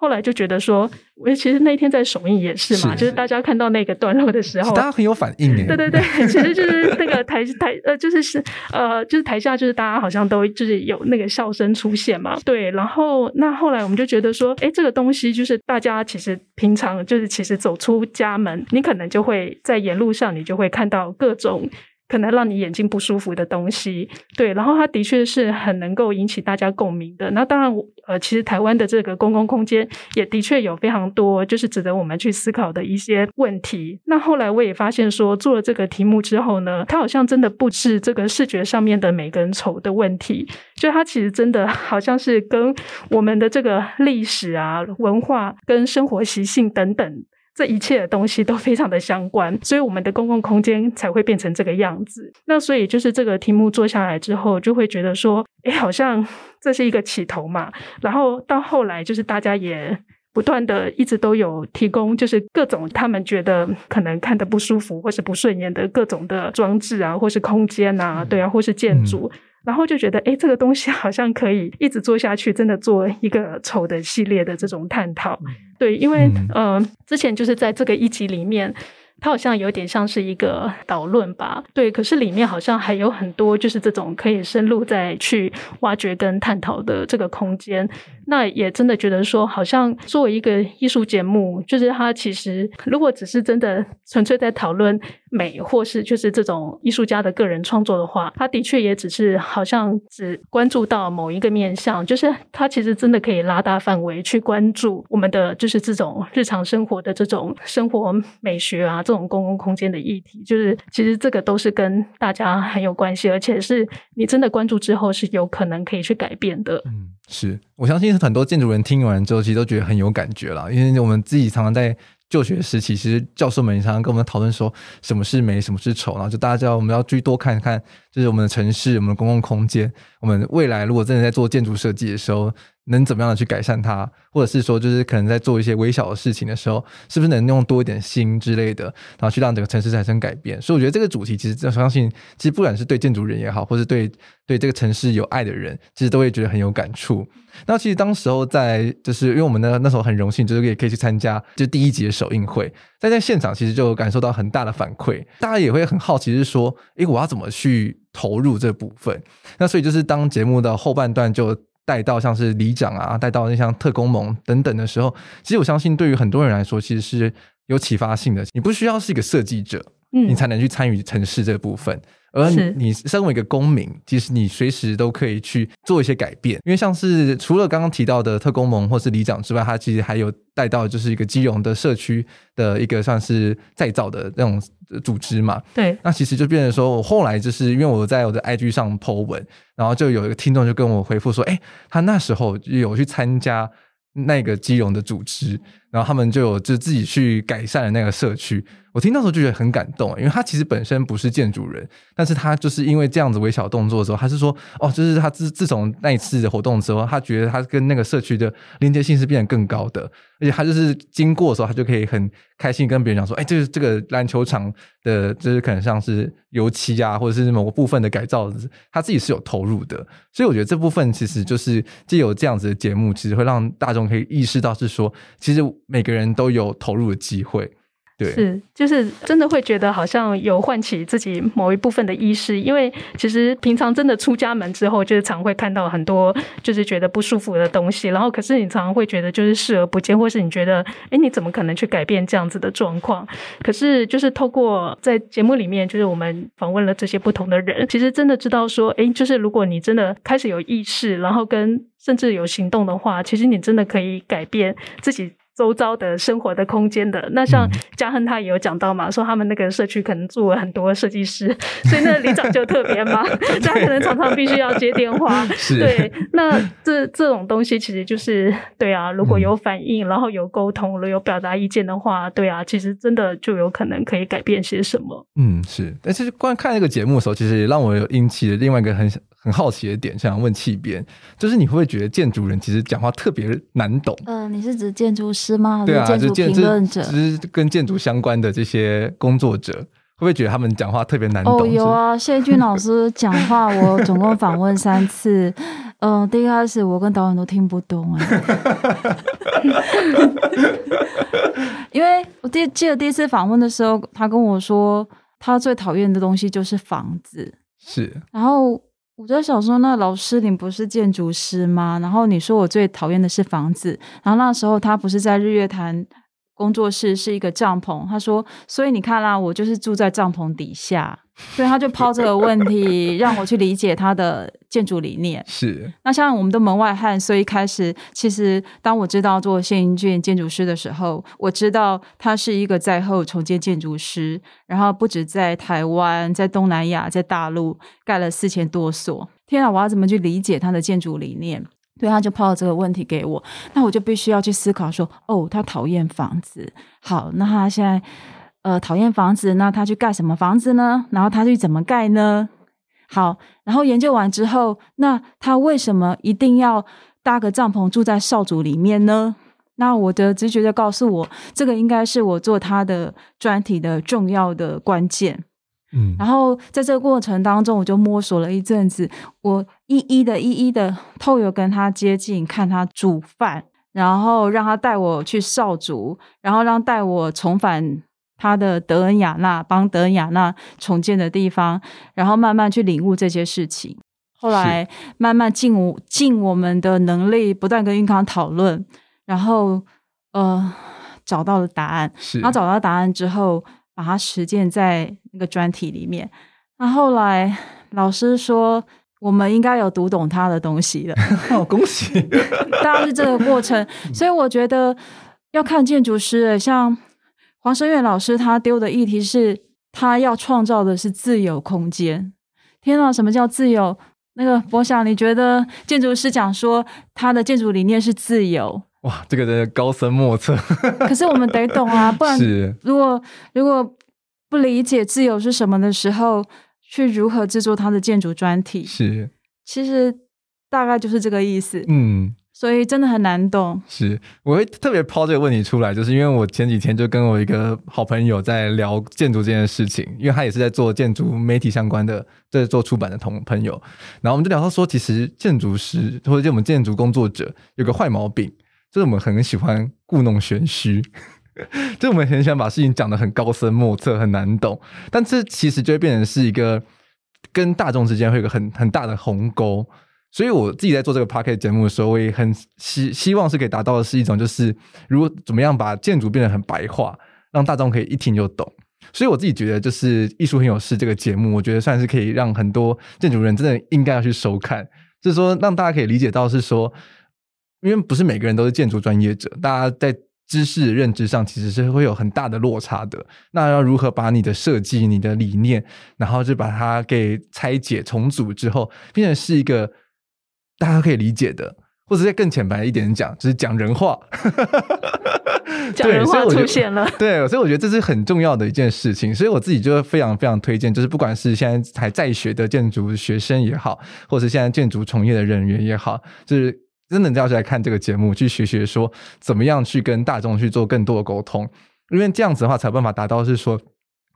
B: 后来就觉得说，我其实那一天在首映也是嘛，是就是大家看到那个段落的时候，
A: 大家很有反应诶。
B: 对对对，其实就是那个台台呃，就是是呃，就是台下就是大家好像都就是有那个笑声出现嘛。对，然后那后来我们就觉得说，哎，这个东西就是大家其实平常就是其实走出家门，你可能就会在沿路上，你就会看到各种。可能让你眼睛不舒服的东西，对，然后它的确是很能够引起大家共鸣的。那当然，呃，其实台湾的这个公共空间也的确有非常多就是值得我们去思考的一些问题。那后来我也发现说，做了这个题目之后呢，它好像真的不是这个视觉上面的美跟丑的问题，就它其实真的好像是跟我们的这个历史啊、文化跟生活习性等等。这一切的东西都非常的相关，所以我们的公共空间才会变成这个样子。那所以就是这个题目做下来之后，就会觉得说，哎，好像 这是一个起头嘛。然后到后来，就是大家也不断的一直都有提供，就是各种他们觉得可能看的不舒服或是不顺眼的各种的装置啊，或是空间啊，对啊，或是建筑。嗯然后就觉得，哎，这个东西好像可以一直做下去，真的做一个丑的系列的这种探讨。对，因为呃，之前就是在这个一集里面。它好像有点像是一个导论吧，对。可是里面好像还有很多，就是这种可以深入再去挖掘跟探讨的这个空间。那也真的觉得说，好像作为一个艺术节目，就是它其实如果只是真的纯粹在讨论美，或是就是这种艺术家的个人创作的话，它的确也只是好像只关注到某一个面向，就是它其实真的可以拉大范围去关注我们的就是这种日常生活的这种生活美学啊。这种公共空间的议题，就是其实这个都是跟大家很有关系，而且是你真的关注之后是有可能可以去改变的。嗯，
A: 是我相信很多建筑人听完之后，其实都觉得很有感觉了，因为我们自己常常在。就学时期，其实教授们也常常跟我们讨论说，什么是美，什么是丑，然后就大家知道我们要去多看看，就是我们的城市，我们的公共空间，我们未来如果真的在做建筑设计的时候，能怎么样的去改善它，或者是说，就是可能在做一些微小的事情的时候，是不是能用多一点心之类的，然后去让整个城市产生改变。所以我觉得这个主题，其实我相信，其实不管是对建筑人也好，或是对对这个城市有爱的人，其实都会觉得很有感触。那其实当时候在，就是因为我们那那时候很荣幸，就是也可以去参加就第一集的首映会，在在现场其实就感受到很大的反馈，大家也会很好奇，是说，诶，我要怎么去投入这部分？那所以就是当节目的后半段就带到像是里长啊，带到那像特工盟等等的时候，其实我相信对于很多人来说，其实是有启发性的。你不需要是一个设计者，嗯，你才能去参与城市这部分。而你身为一个公民，其实你随时都可以去做一些改变，因为像是除了刚刚提到的特工盟或是里长之外，它其实还有带到就是一个基隆的社区的一个算是再造的那种组织嘛。
B: 对，
A: 那其实就变成说我后来就是因为我在我的 IG 上 po 文，然后就有一个听众就跟我回复说，哎，他那时候有去参加那个基隆的组织，然后他们就有就自己去改善了那个社区。我听到时候就觉得很感动，因为他其实本身不是建筑人，但是他就是因为这样子微小动作的时候，他是说哦，就是他自自从那一次的活动之后，他觉得他跟那个社区的连接性是变得更高的，而且他就是经过的时候，他就可以很开心跟别人讲说，哎，这个这个篮球场的，就是可能像是油漆啊，或者是某个部分的改造，他自己是有投入的，所以我觉得这部分其实就是借有这样子的节目，其实会让大众可以意识到是说，其实每个人都有投入的机会。对
B: 是，就是真的会觉得好像有唤起自己某一部分的意识，因为其实平常真的出家门之后，就是常会看到很多就是觉得不舒服的东西，然后可是你常常会觉得就是视而不见，或是你觉得哎，你怎么可能去改变这样子的状况？可是就是透过在节目里面，就是我们访问了这些不同的人，其实真的知道说，哎，就是如果你真的开始有意识，然后跟甚至有行动的话，其实你真的可以改变自己。周遭的生活的空间的，那像嘉亨他也有讲到嘛，说他们那个社区可能住了很多设计师，所以那个里长就特别忙，他可能常常必须要接电
A: 话。
B: 对，那这这种东西其实就是对啊，如果有反应，然后有沟通，如有表达意见的话，对啊，其实真的就有可能可以改变些什么。
A: 嗯，是。但其实观看那个节目的时候，其实也让我有引起了另外一个很很好奇的点，想问企编，就是你会不会觉得建筑人其实讲话特别难懂？
C: 嗯、呃，你是指建筑师吗？
A: 对啊，
C: 建筑评论者，
A: 只是跟建筑相关的这些工作者，会不会觉得他们讲话特别难懂？
C: 哦，有啊，谢俊老师 讲话，我总共访问三次。嗯、呃，第一开始我跟导演都听不懂哎，因为我第记得第一次访问的时候，他跟我说他最讨厌的东西就是房子，
A: 是，
C: 然后。我在想说，那老师你不是建筑师吗？然后你说我最讨厌的是房子，然后那时候他不是在日月潭工作室是一个帐篷，他说，所以你看啦，我就是住在帐篷底下。所以他就抛这个问题，让我去理解他的建筑理念。
A: 是。
C: 那像我们的门外汉，所以一开始其实当我知道做谢英俊建筑师的时候，我知道他是一个在后重建建筑师，然后不止在台湾，在东南亚，在大陆盖了四千多所。天啊，我要怎么去理解他的建筑理念？对，他就抛了这个问题给我，那我就必须要去思考说，哦，他讨厌房子。好，那他现在。呃，讨厌房子，那他去盖什么房子呢？然后他去怎么盖呢？好，然后研究完之后，那他为什么一定要搭个帐篷住在少主里面呢？那我的直觉就告诉我，这个应该是我做他的专题的重要的关键。嗯，然后在这个过程当中，我就摸索了一阵子，我一一的、一一的透有跟他接近，看他煮饭，然后让他带我去少主，然后让带我重返。他的德恩雅纳帮德恩雅纳重建的地方，然后慢慢去领悟这些事情。后来慢慢尽我尽我们的能力，不断跟运康讨论，然后呃找到了答案。然后找到答案之后，把它实践在那个专题里面。那后来老师说，我们应该有读懂他的东西了。
A: 好，恭喜！
C: 大概是这个过程，所以我觉得要看建筑师，像。黄声远老师他丢的议题是，他要创造的是自由空间。天哪，什么叫自由？那个博想，你觉得建筑师讲说他的建筑理念是自由？
A: 哇，这个真的高深莫测。
C: 可是我们得懂啊，不然 如果如果不理解自由是什么的时候，去如何制作他的建筑专题？
A: 是，
C: 其实大概就是这个意思。
A: 嗯。
C: 所以真的很难懂。是，
A: 我会特别抛这个问题出来，就是因为我前几天就跟我一个好朋友在聊建筑这件事情，因为他也是在做建筑媒体相关的，在做出版的同朋友，然后我们就聊到说，其实建筑师或者就我们建筑工作者有个坏毛病，就是我们很喜欢故弄玄虚，就我们很喜欢把事情讲得很高深莫测、很难懂，但这其实就会变成是一个跟大众之间会有一个很很大的鸿沟。所以我自己在做这个 podcast 节目的时候，我也很希希望是可以达到的是一种，就是如果怎么样把建筑变得很白话，让大众可以一听就懂。所以我自己觉得，就是艺术很有事这个节目，我觉得算是可以让很多建筑人真的应该要去收看，就是说让大家可以理解到是说，因为不是每个人都是建筑专业者，大家在知识认知上其实是会有很大的落差的。那要如何把你的设计、你的理念，然后就把它给拆解重组之后，变成是一个。大家可以理解的，或者再更浅白一点讲，就是讲人话，
B: 讲人话出现了。
A: 对，所以我觉得这是很重要的一件事情。所以我自己就非常非常推荐，就是不管是现在还在学的建筑学生也好，或者是现在建筑从业的人员也好，就是真的要去来看这个节目，去学学说怎么样去跟大众去做更多的沟通，因为这样子的话才有办法达到是说。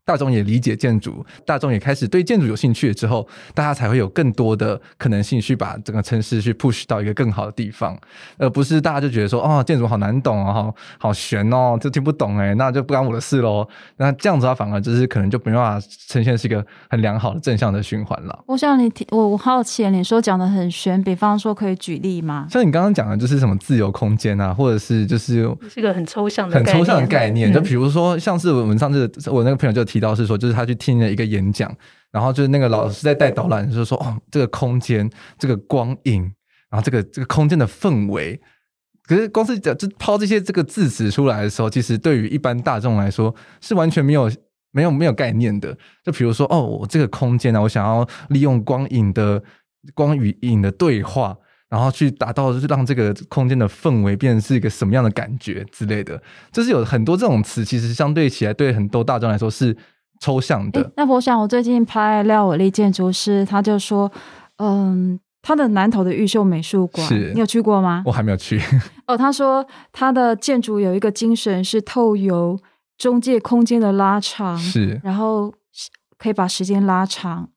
A: 大众也理解建筑，大众也开始对建筑有兴趣了之后，大家才会有更多的可能性去把整个城市去 push 到一个更好的地方，而不是大家就觉得说，哦，建筑好难懂哦，好好玄哦，就听不懂哎，那就不关我的事喽。那这样子的话，反而就是可能就没办法呈现是一个很良好的正向的循环了。
C: 我想你提，我我好奇，你说讲的很悬，比方说可以举例吗？
A: 像你刚刚讲的，就是什么自由空间啊，或者是就是
B: 是个很抽象的
A: 很抽象的概念，嗯、就比如说像是我们上次我那个朋友就。提到是说，就是他去听了一个演讲，然后就是那个老师在带导览，就是说，哦，这个空间，这个光影，然后这个这个空间的氛围，可是光是讲就抛这些这个字词出来的时候，其实对于一般大众来说是完全没有没有没有概念的。就比如说，哦，我这个空间呢，我想要利用光影的光与影的对话。然后去达到，就是让这个空间的氛围变成是一个什么样的感觉之类的，就是有很多这种词，其实相对起来对很多大众来说是抽象的。
C: 那我想，我最近拍廖伟立建筑师，他就说，嗯，他的南投的玉秀美术馆，是你有去过吗？
A: 我还没有去。
C: 哦，他说他的建筑有一个精神是透由中介空间的拉长，
A: 是，
C: 然后可以把时间拉长。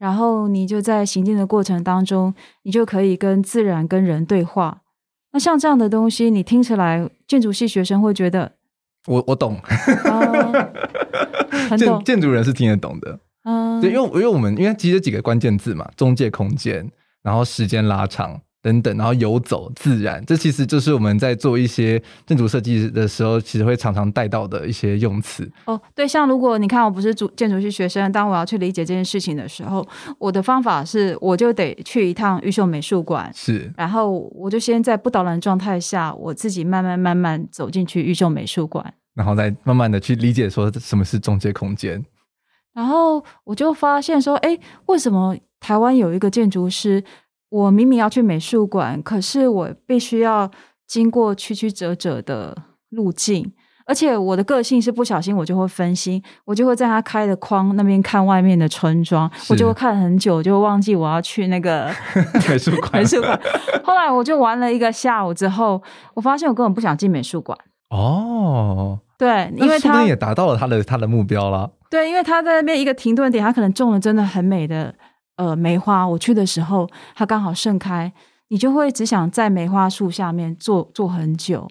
C: 然后你就在行进的过程当中，你就可以跟自然、跟人对话。那像这样的东西，你听起来，建筑系学生会觉得，
A: 我我懂，
C: 哦、很懂
A: 建建筑人是听得懂的。嗯，对，因为因为我们因为其实几个关键字嘛，中介空间，然后时间拉长。等等，然后游走自然，这其实就是我们在做一些建筑设计的时候，其实会常常带到的一些用词。
C: 哦，对，像如果你看我不是主建筑系学生，当我要去理解这件事情的时候，我的方法是，我就得去一趟玉秀美术馆，
A: 是，
C: 然后我就先在不导览状态下，我自己慢慢慢慢走进去玉秀美术馆，
A: 然后再慢慢的去理解说什么是中介空间，
C: 然后我就发现说，哎，为什么台湾有一个建筑师？我明明要去美术馆，可是我必须要经过曲曲折折的路径，而且我的个性是不小心我就会分心，我就会在他开的框那边看外面的村庄，我就会看很久，就忘记我要去那个
A: 美术馆。
C: 美术馆。后来我就玩了一个下午之后，我发现我根本不想进美术馆。
A: 哦，
C: 对，因为他
A: 也达到了他的他的目标了。
C: 对，因为他在那边一个停顿点，他可能种了真的很美的。呃，梅花，我去的时候它刚好盛开，你就会只想在梅花树下面坐坐很久，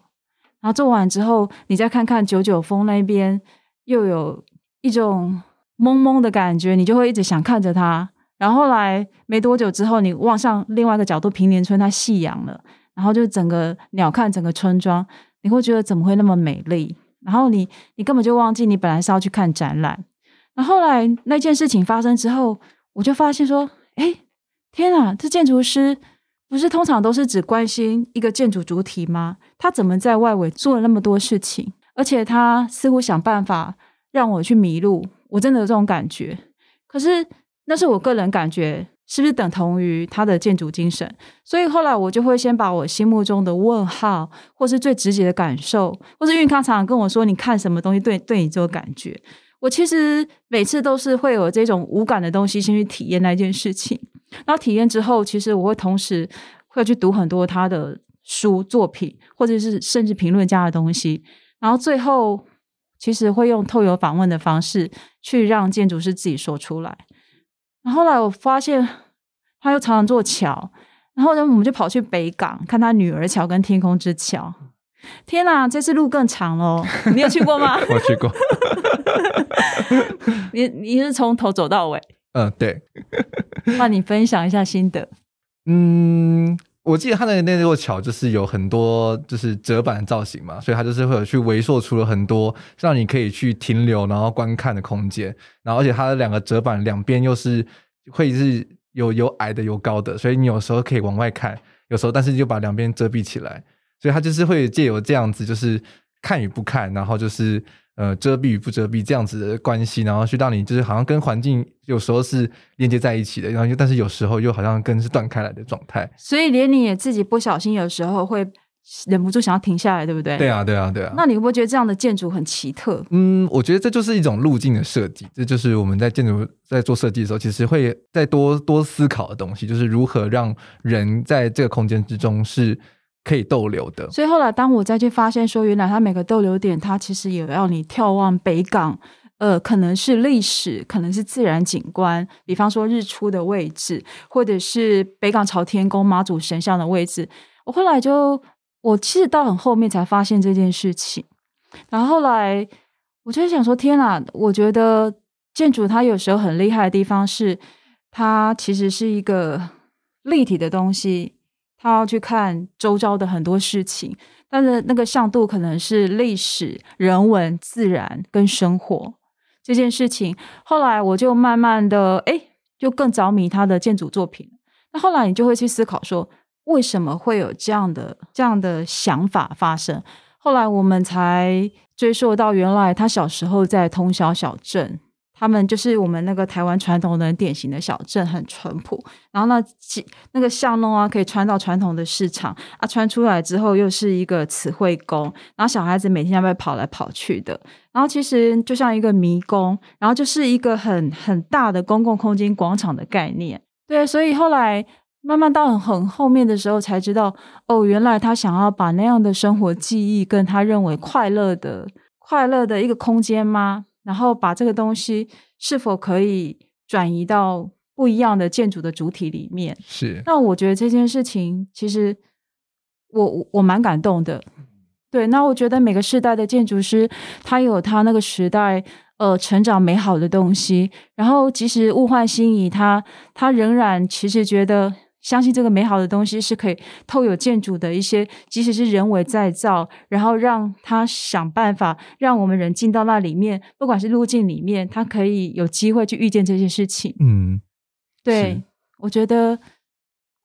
C: 然后坐完之后，你再看看九九峰那边，又有一种懵懵的感觉，你就会一直想看着它。然后来没多久之后，你望向另外一个角度，平年村它夕阳了，然后就整个鸟瞰整个村庄，你会觉得怎么会那么美丽？然后你你根本就忘记你本来是要去看展览。然后来那件事情发生之后。我就发现说，哎，天啊，这建筑师不是通常都是只关心一个建筑主体吗？他怎么在外围做了那么多事情？而且他似乎想办法让我去迷路，我真的有这种感觉。可是那是我个人感觉，是不是等同于他的建筑精神？所以后来我就会先把我心目中的问号，或是最直接的感受，或是运康常常跟我说，你看什么东西对对你这种感觉。我其实每次都是会有这种无感的东西先去体验那件事情，然后体验之后，其实我会同时会去读很多他的书作品，或者是甚至评论家的东西，然后最后其实会用透由访问的方式去让建筑师自己说出来。然后后来我发现他又常常做桥，然后呢，我们就跑去北港看他女儿桥跟天空之桥。天哪，这次路更长了，你有去过吗？
A: 我去过。
C: 你你是从头走到尾？
A: 嗯，对。
C: 那你分享一下心得。
A: 嗯，我记得它的那座桥就是有很多就是折板造型嘛，所以它就是会有去围塑出了很多让你可以去停留然后观看的空间。然后而且它的两个折板两边又是会是有有矮的有高的，所以你有时候可以往外看，有时候但是就把两边遮蔽起来。所以它就是会借由这样子，就是看与不看，然后就是呃遮蔽与不遮蔽这样子的关系，然后去让你就是好像跟环境有时候是连接在一起的，然后但是有时候又好像跟是断开来的状态。
C: 所以连你也自己不小心，有时候会忍不住想要停下来，对不对？
A: 对啊，对啊，对啊。
C: 那你会不会觉得这样的建筑很奇特？
A: 嗯，我觉得这就是一种路径的设计，这就是我们在建筑在做设计的时候，其实会再多多思考的东西，就是如何让人在这个空间之中是可以逗留的。
C: 所以后来，当我再去发现说，原来它每个逗留点，它其实也要你眺望北港，呃，可能是历史，可能是自然景观，比方说日出的位置，或者是北港朝天宫妈祖神像的位置。我后来就。我其实到很后面才发现这件事情，然后后来我就想说：天啊，我觉得建筑它有时候很厉害的地方是，它其实是一个立体的东西，他要去看周遭的很多事情，但是那个向度可能是历史、人文、自然跟生活这件事情。后来我就慢慢的哎，就更着迷他的建筑作品。那后来你就会去思考说。为什么会有这样的这样的想法发生？后来我们才追溯到，原来他小时候在通宵小镇，他们就是我们那个台湾传统的典型的小镇，很淳朴。然后那那个巷弄啊，可以穿到传统的市场啊，穿出来之后又是一个慈惠宫，然后小孩子每天要被跑来跑去的。然后其实就像一个迷宫，然后就是一个很很大的公共空间广场的概念。对，所以后来。慢慢到很后面的时候，才知道哦，原来他想要把那样的生活记忆跟他认为快乐的快乐的一个空间吗？然后把这个东西是否可以转移到不一样的建筑的主体里面？
A: 是。
C: 那我觉得这件事情其实我我我蛮感动的。对，那我觉得每个时代的建筑师，他有他那个时代。呃，成长美好的东西，然后即使物换星移，他他仍然其实觉得相信这个美好的东西是可以透有建筑的一些，即使是人为再造，然后让他想办法让我们人进到那里面，不管是路径里面，他可以有机会去遇见这些事情。
A: 嗯，
C: 对，我觉得。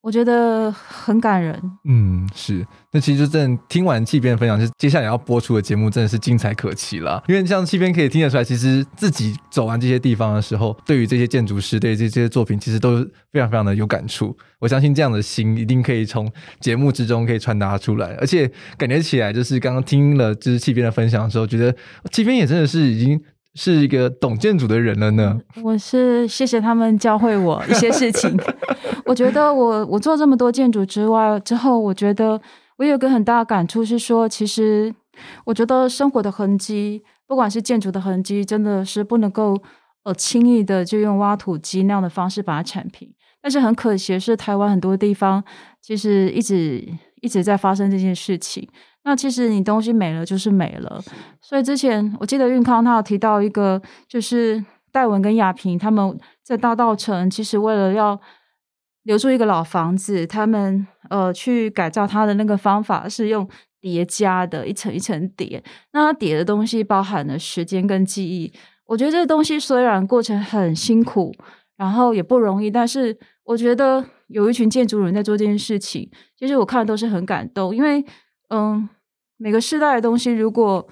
C: 我觉得很感人。
A: 嗯，是。那其实就真听完企编分享，就接下来要播出的节目真的是精彩可期了。因为像企编可以听得出来，其实自己走完这些地方的时候，对于这些建筑师，对于这些作品，其实都非常非常的有感触。我相信这样的心一定可以从节目之中可以传达出来，而且感觉起来就是刚刚听了就是企编的分享的时候，觉得企编也真的是已经是一个懂建筑的人了呢。
C: 我是谢谢他们教会我一些事情。我觉得我我做这么多建筑之外之后，我觉得我有个很大的感触是说，其实我觉得生活的痕迹，不管是建筑的痕迹，真的是不能够呃轻易的就用挖土机那样的方式把它铲平。但是很可惜是，台湾很多地方其实一直一直在发生这件事情。那其实你东西没了就是没了。所以之前我记得运康他有提到一个，就是戴文跟亚萍他们在大道城，其实为了要留住一个老房子，他们呃去改造它的那个方法是用叠加的，一层一层叠。那它叠的东西包含了时间跟记忆。我觉得这个东西虽然过程很辛苦，然后也不容易，但是我觉得有一群建筑人在做这件事情，其实我看的都是很感动，因为嗯，每个时代的东西如果。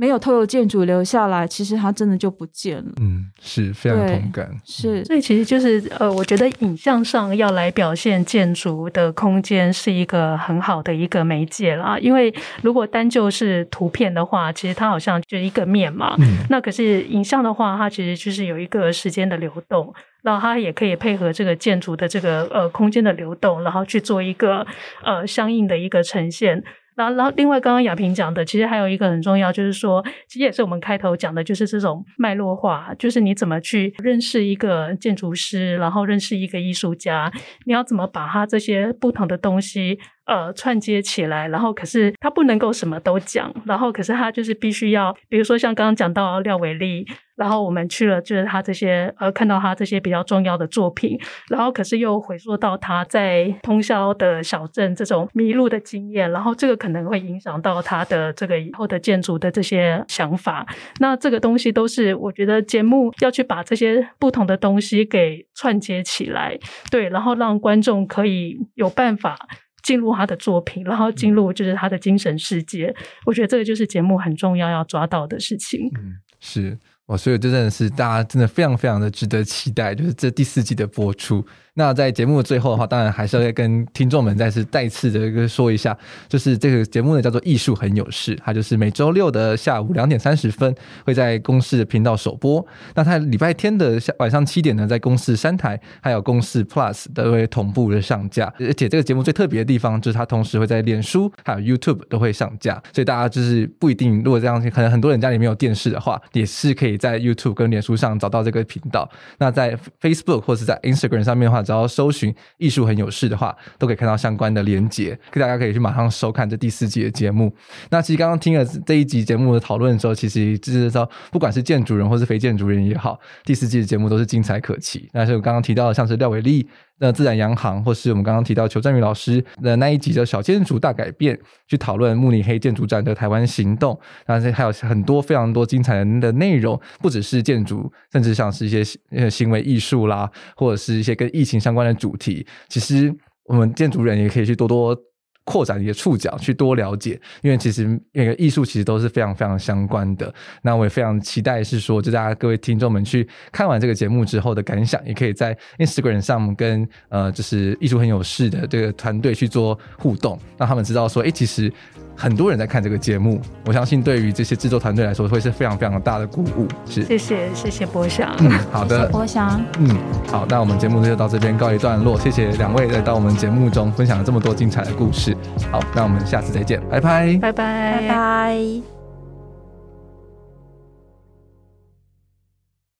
C: 没有透过建筑留下来，其实它真的就不见了。
A: 嗯，是非常同感。
C: 是，
B: 所以其实就是呃，我觉得影像上要来表现建筑的空间是一个很好的一个媒介啦。因为如果单就是图片的话，其实它好像就一个面嘛。嗯。那可是影像的话，它其实就是有一个时间的流动，然后它也可以配合这个建筑的这个呃空间的流动，然后去做一个呃相应的一个呈现。然后，另外刚刚亚萍讲的，其实还有一个很重要，就是说，其实也是我们开头讲的，就是这种脉络化，就是你怎么去认识一个建筑师，然后认识一个艺术家，你要怎么把他这些不同的东西。呃，串接起来，然后可是他不能够什么都讲，然后可是他就是必须要，比如说像刚刚讲到廖伟立，然后我们去了就是他这些呃，看到他这些比较重要的作品，然后可是又回溯到他在通宵的小镇这种迷路的经验，然后这个可能会影响到他的这个以后的建筑的这些想法。那这个东西都是我觉得节目要去把这些不同的东西给串接起来，对，然后让观众可以有办法。进入他的作品，然后进入就是他的精神世界。我觉得这个就是节目很重要要抓到的事情。
A: 嗯，是哦，所以这真的是大家真的非常非常的值得期待，就是这第四季的播出。那在节目的最后的话，当然还是要跟听众们再次再次的个说一下，就是这个节目呢叫做《艺术很有事》，它就是每周六的下午两点三十分会在公视的频道首播。那它礼拜天的下晚上七点呢，在公视三台还有公视 Plus 都会同步的上架。而且这个节目最特别的地方就是它同时会在脸书还有 YouTube 都会上架，所以大家就是不一定如果这样，可能很多人家里没有电视的话，也是可以在 YouTube 跟脸书上找到这个频道。那在 Facebook 或是在 Instagram 上面的话，只要搜寻“艺术很有事”的话，都可以看到相关的连结，大家可以去马上收看这第四季的节目。那其实刚刚听了这一集节目的讨论的时候，其实就是说，不管是建筑人或是非建筑人也好，第四季的节目都是精彩可期。但是我刚刚提到的，像是廖伟丽。那自然洋行，或是我们刚刚提到邱占宇老师的那一集的小建筑大改变，去讨论慕尼黑建筑展的台湾行动，然后还有很多非常多精彩的内容，不只是建筑，甚至像是一些行为艺术啦，或者是一些跟疫情相关的主题，其实我们建筑人也可以去多多。扩展你的触角，去多了解，因为其实那个艺术其实都是非常非常相关的。那我也非常期待是说，就大家各位听众们去看完这个节目之后的感想，也可以在 Instagram 上跟呃，就是艺术很有事的这个团队去做互动，让他们知道说，哎，其实。很多人在看这个节目，我相信对于这些制作团队来说会是非常非常大的鼓舞。是，谢
B: 谢谢谢博翔。
A: 嗯，好的，
C: 博翔。
A: 嗯，好，那我们节目就到这边告一段落。谢谢两位来到我们节目中分享了这么多精彩的故事。好，那我们下次再见，拜拜，
B: 拜拜，
C: 拜拜。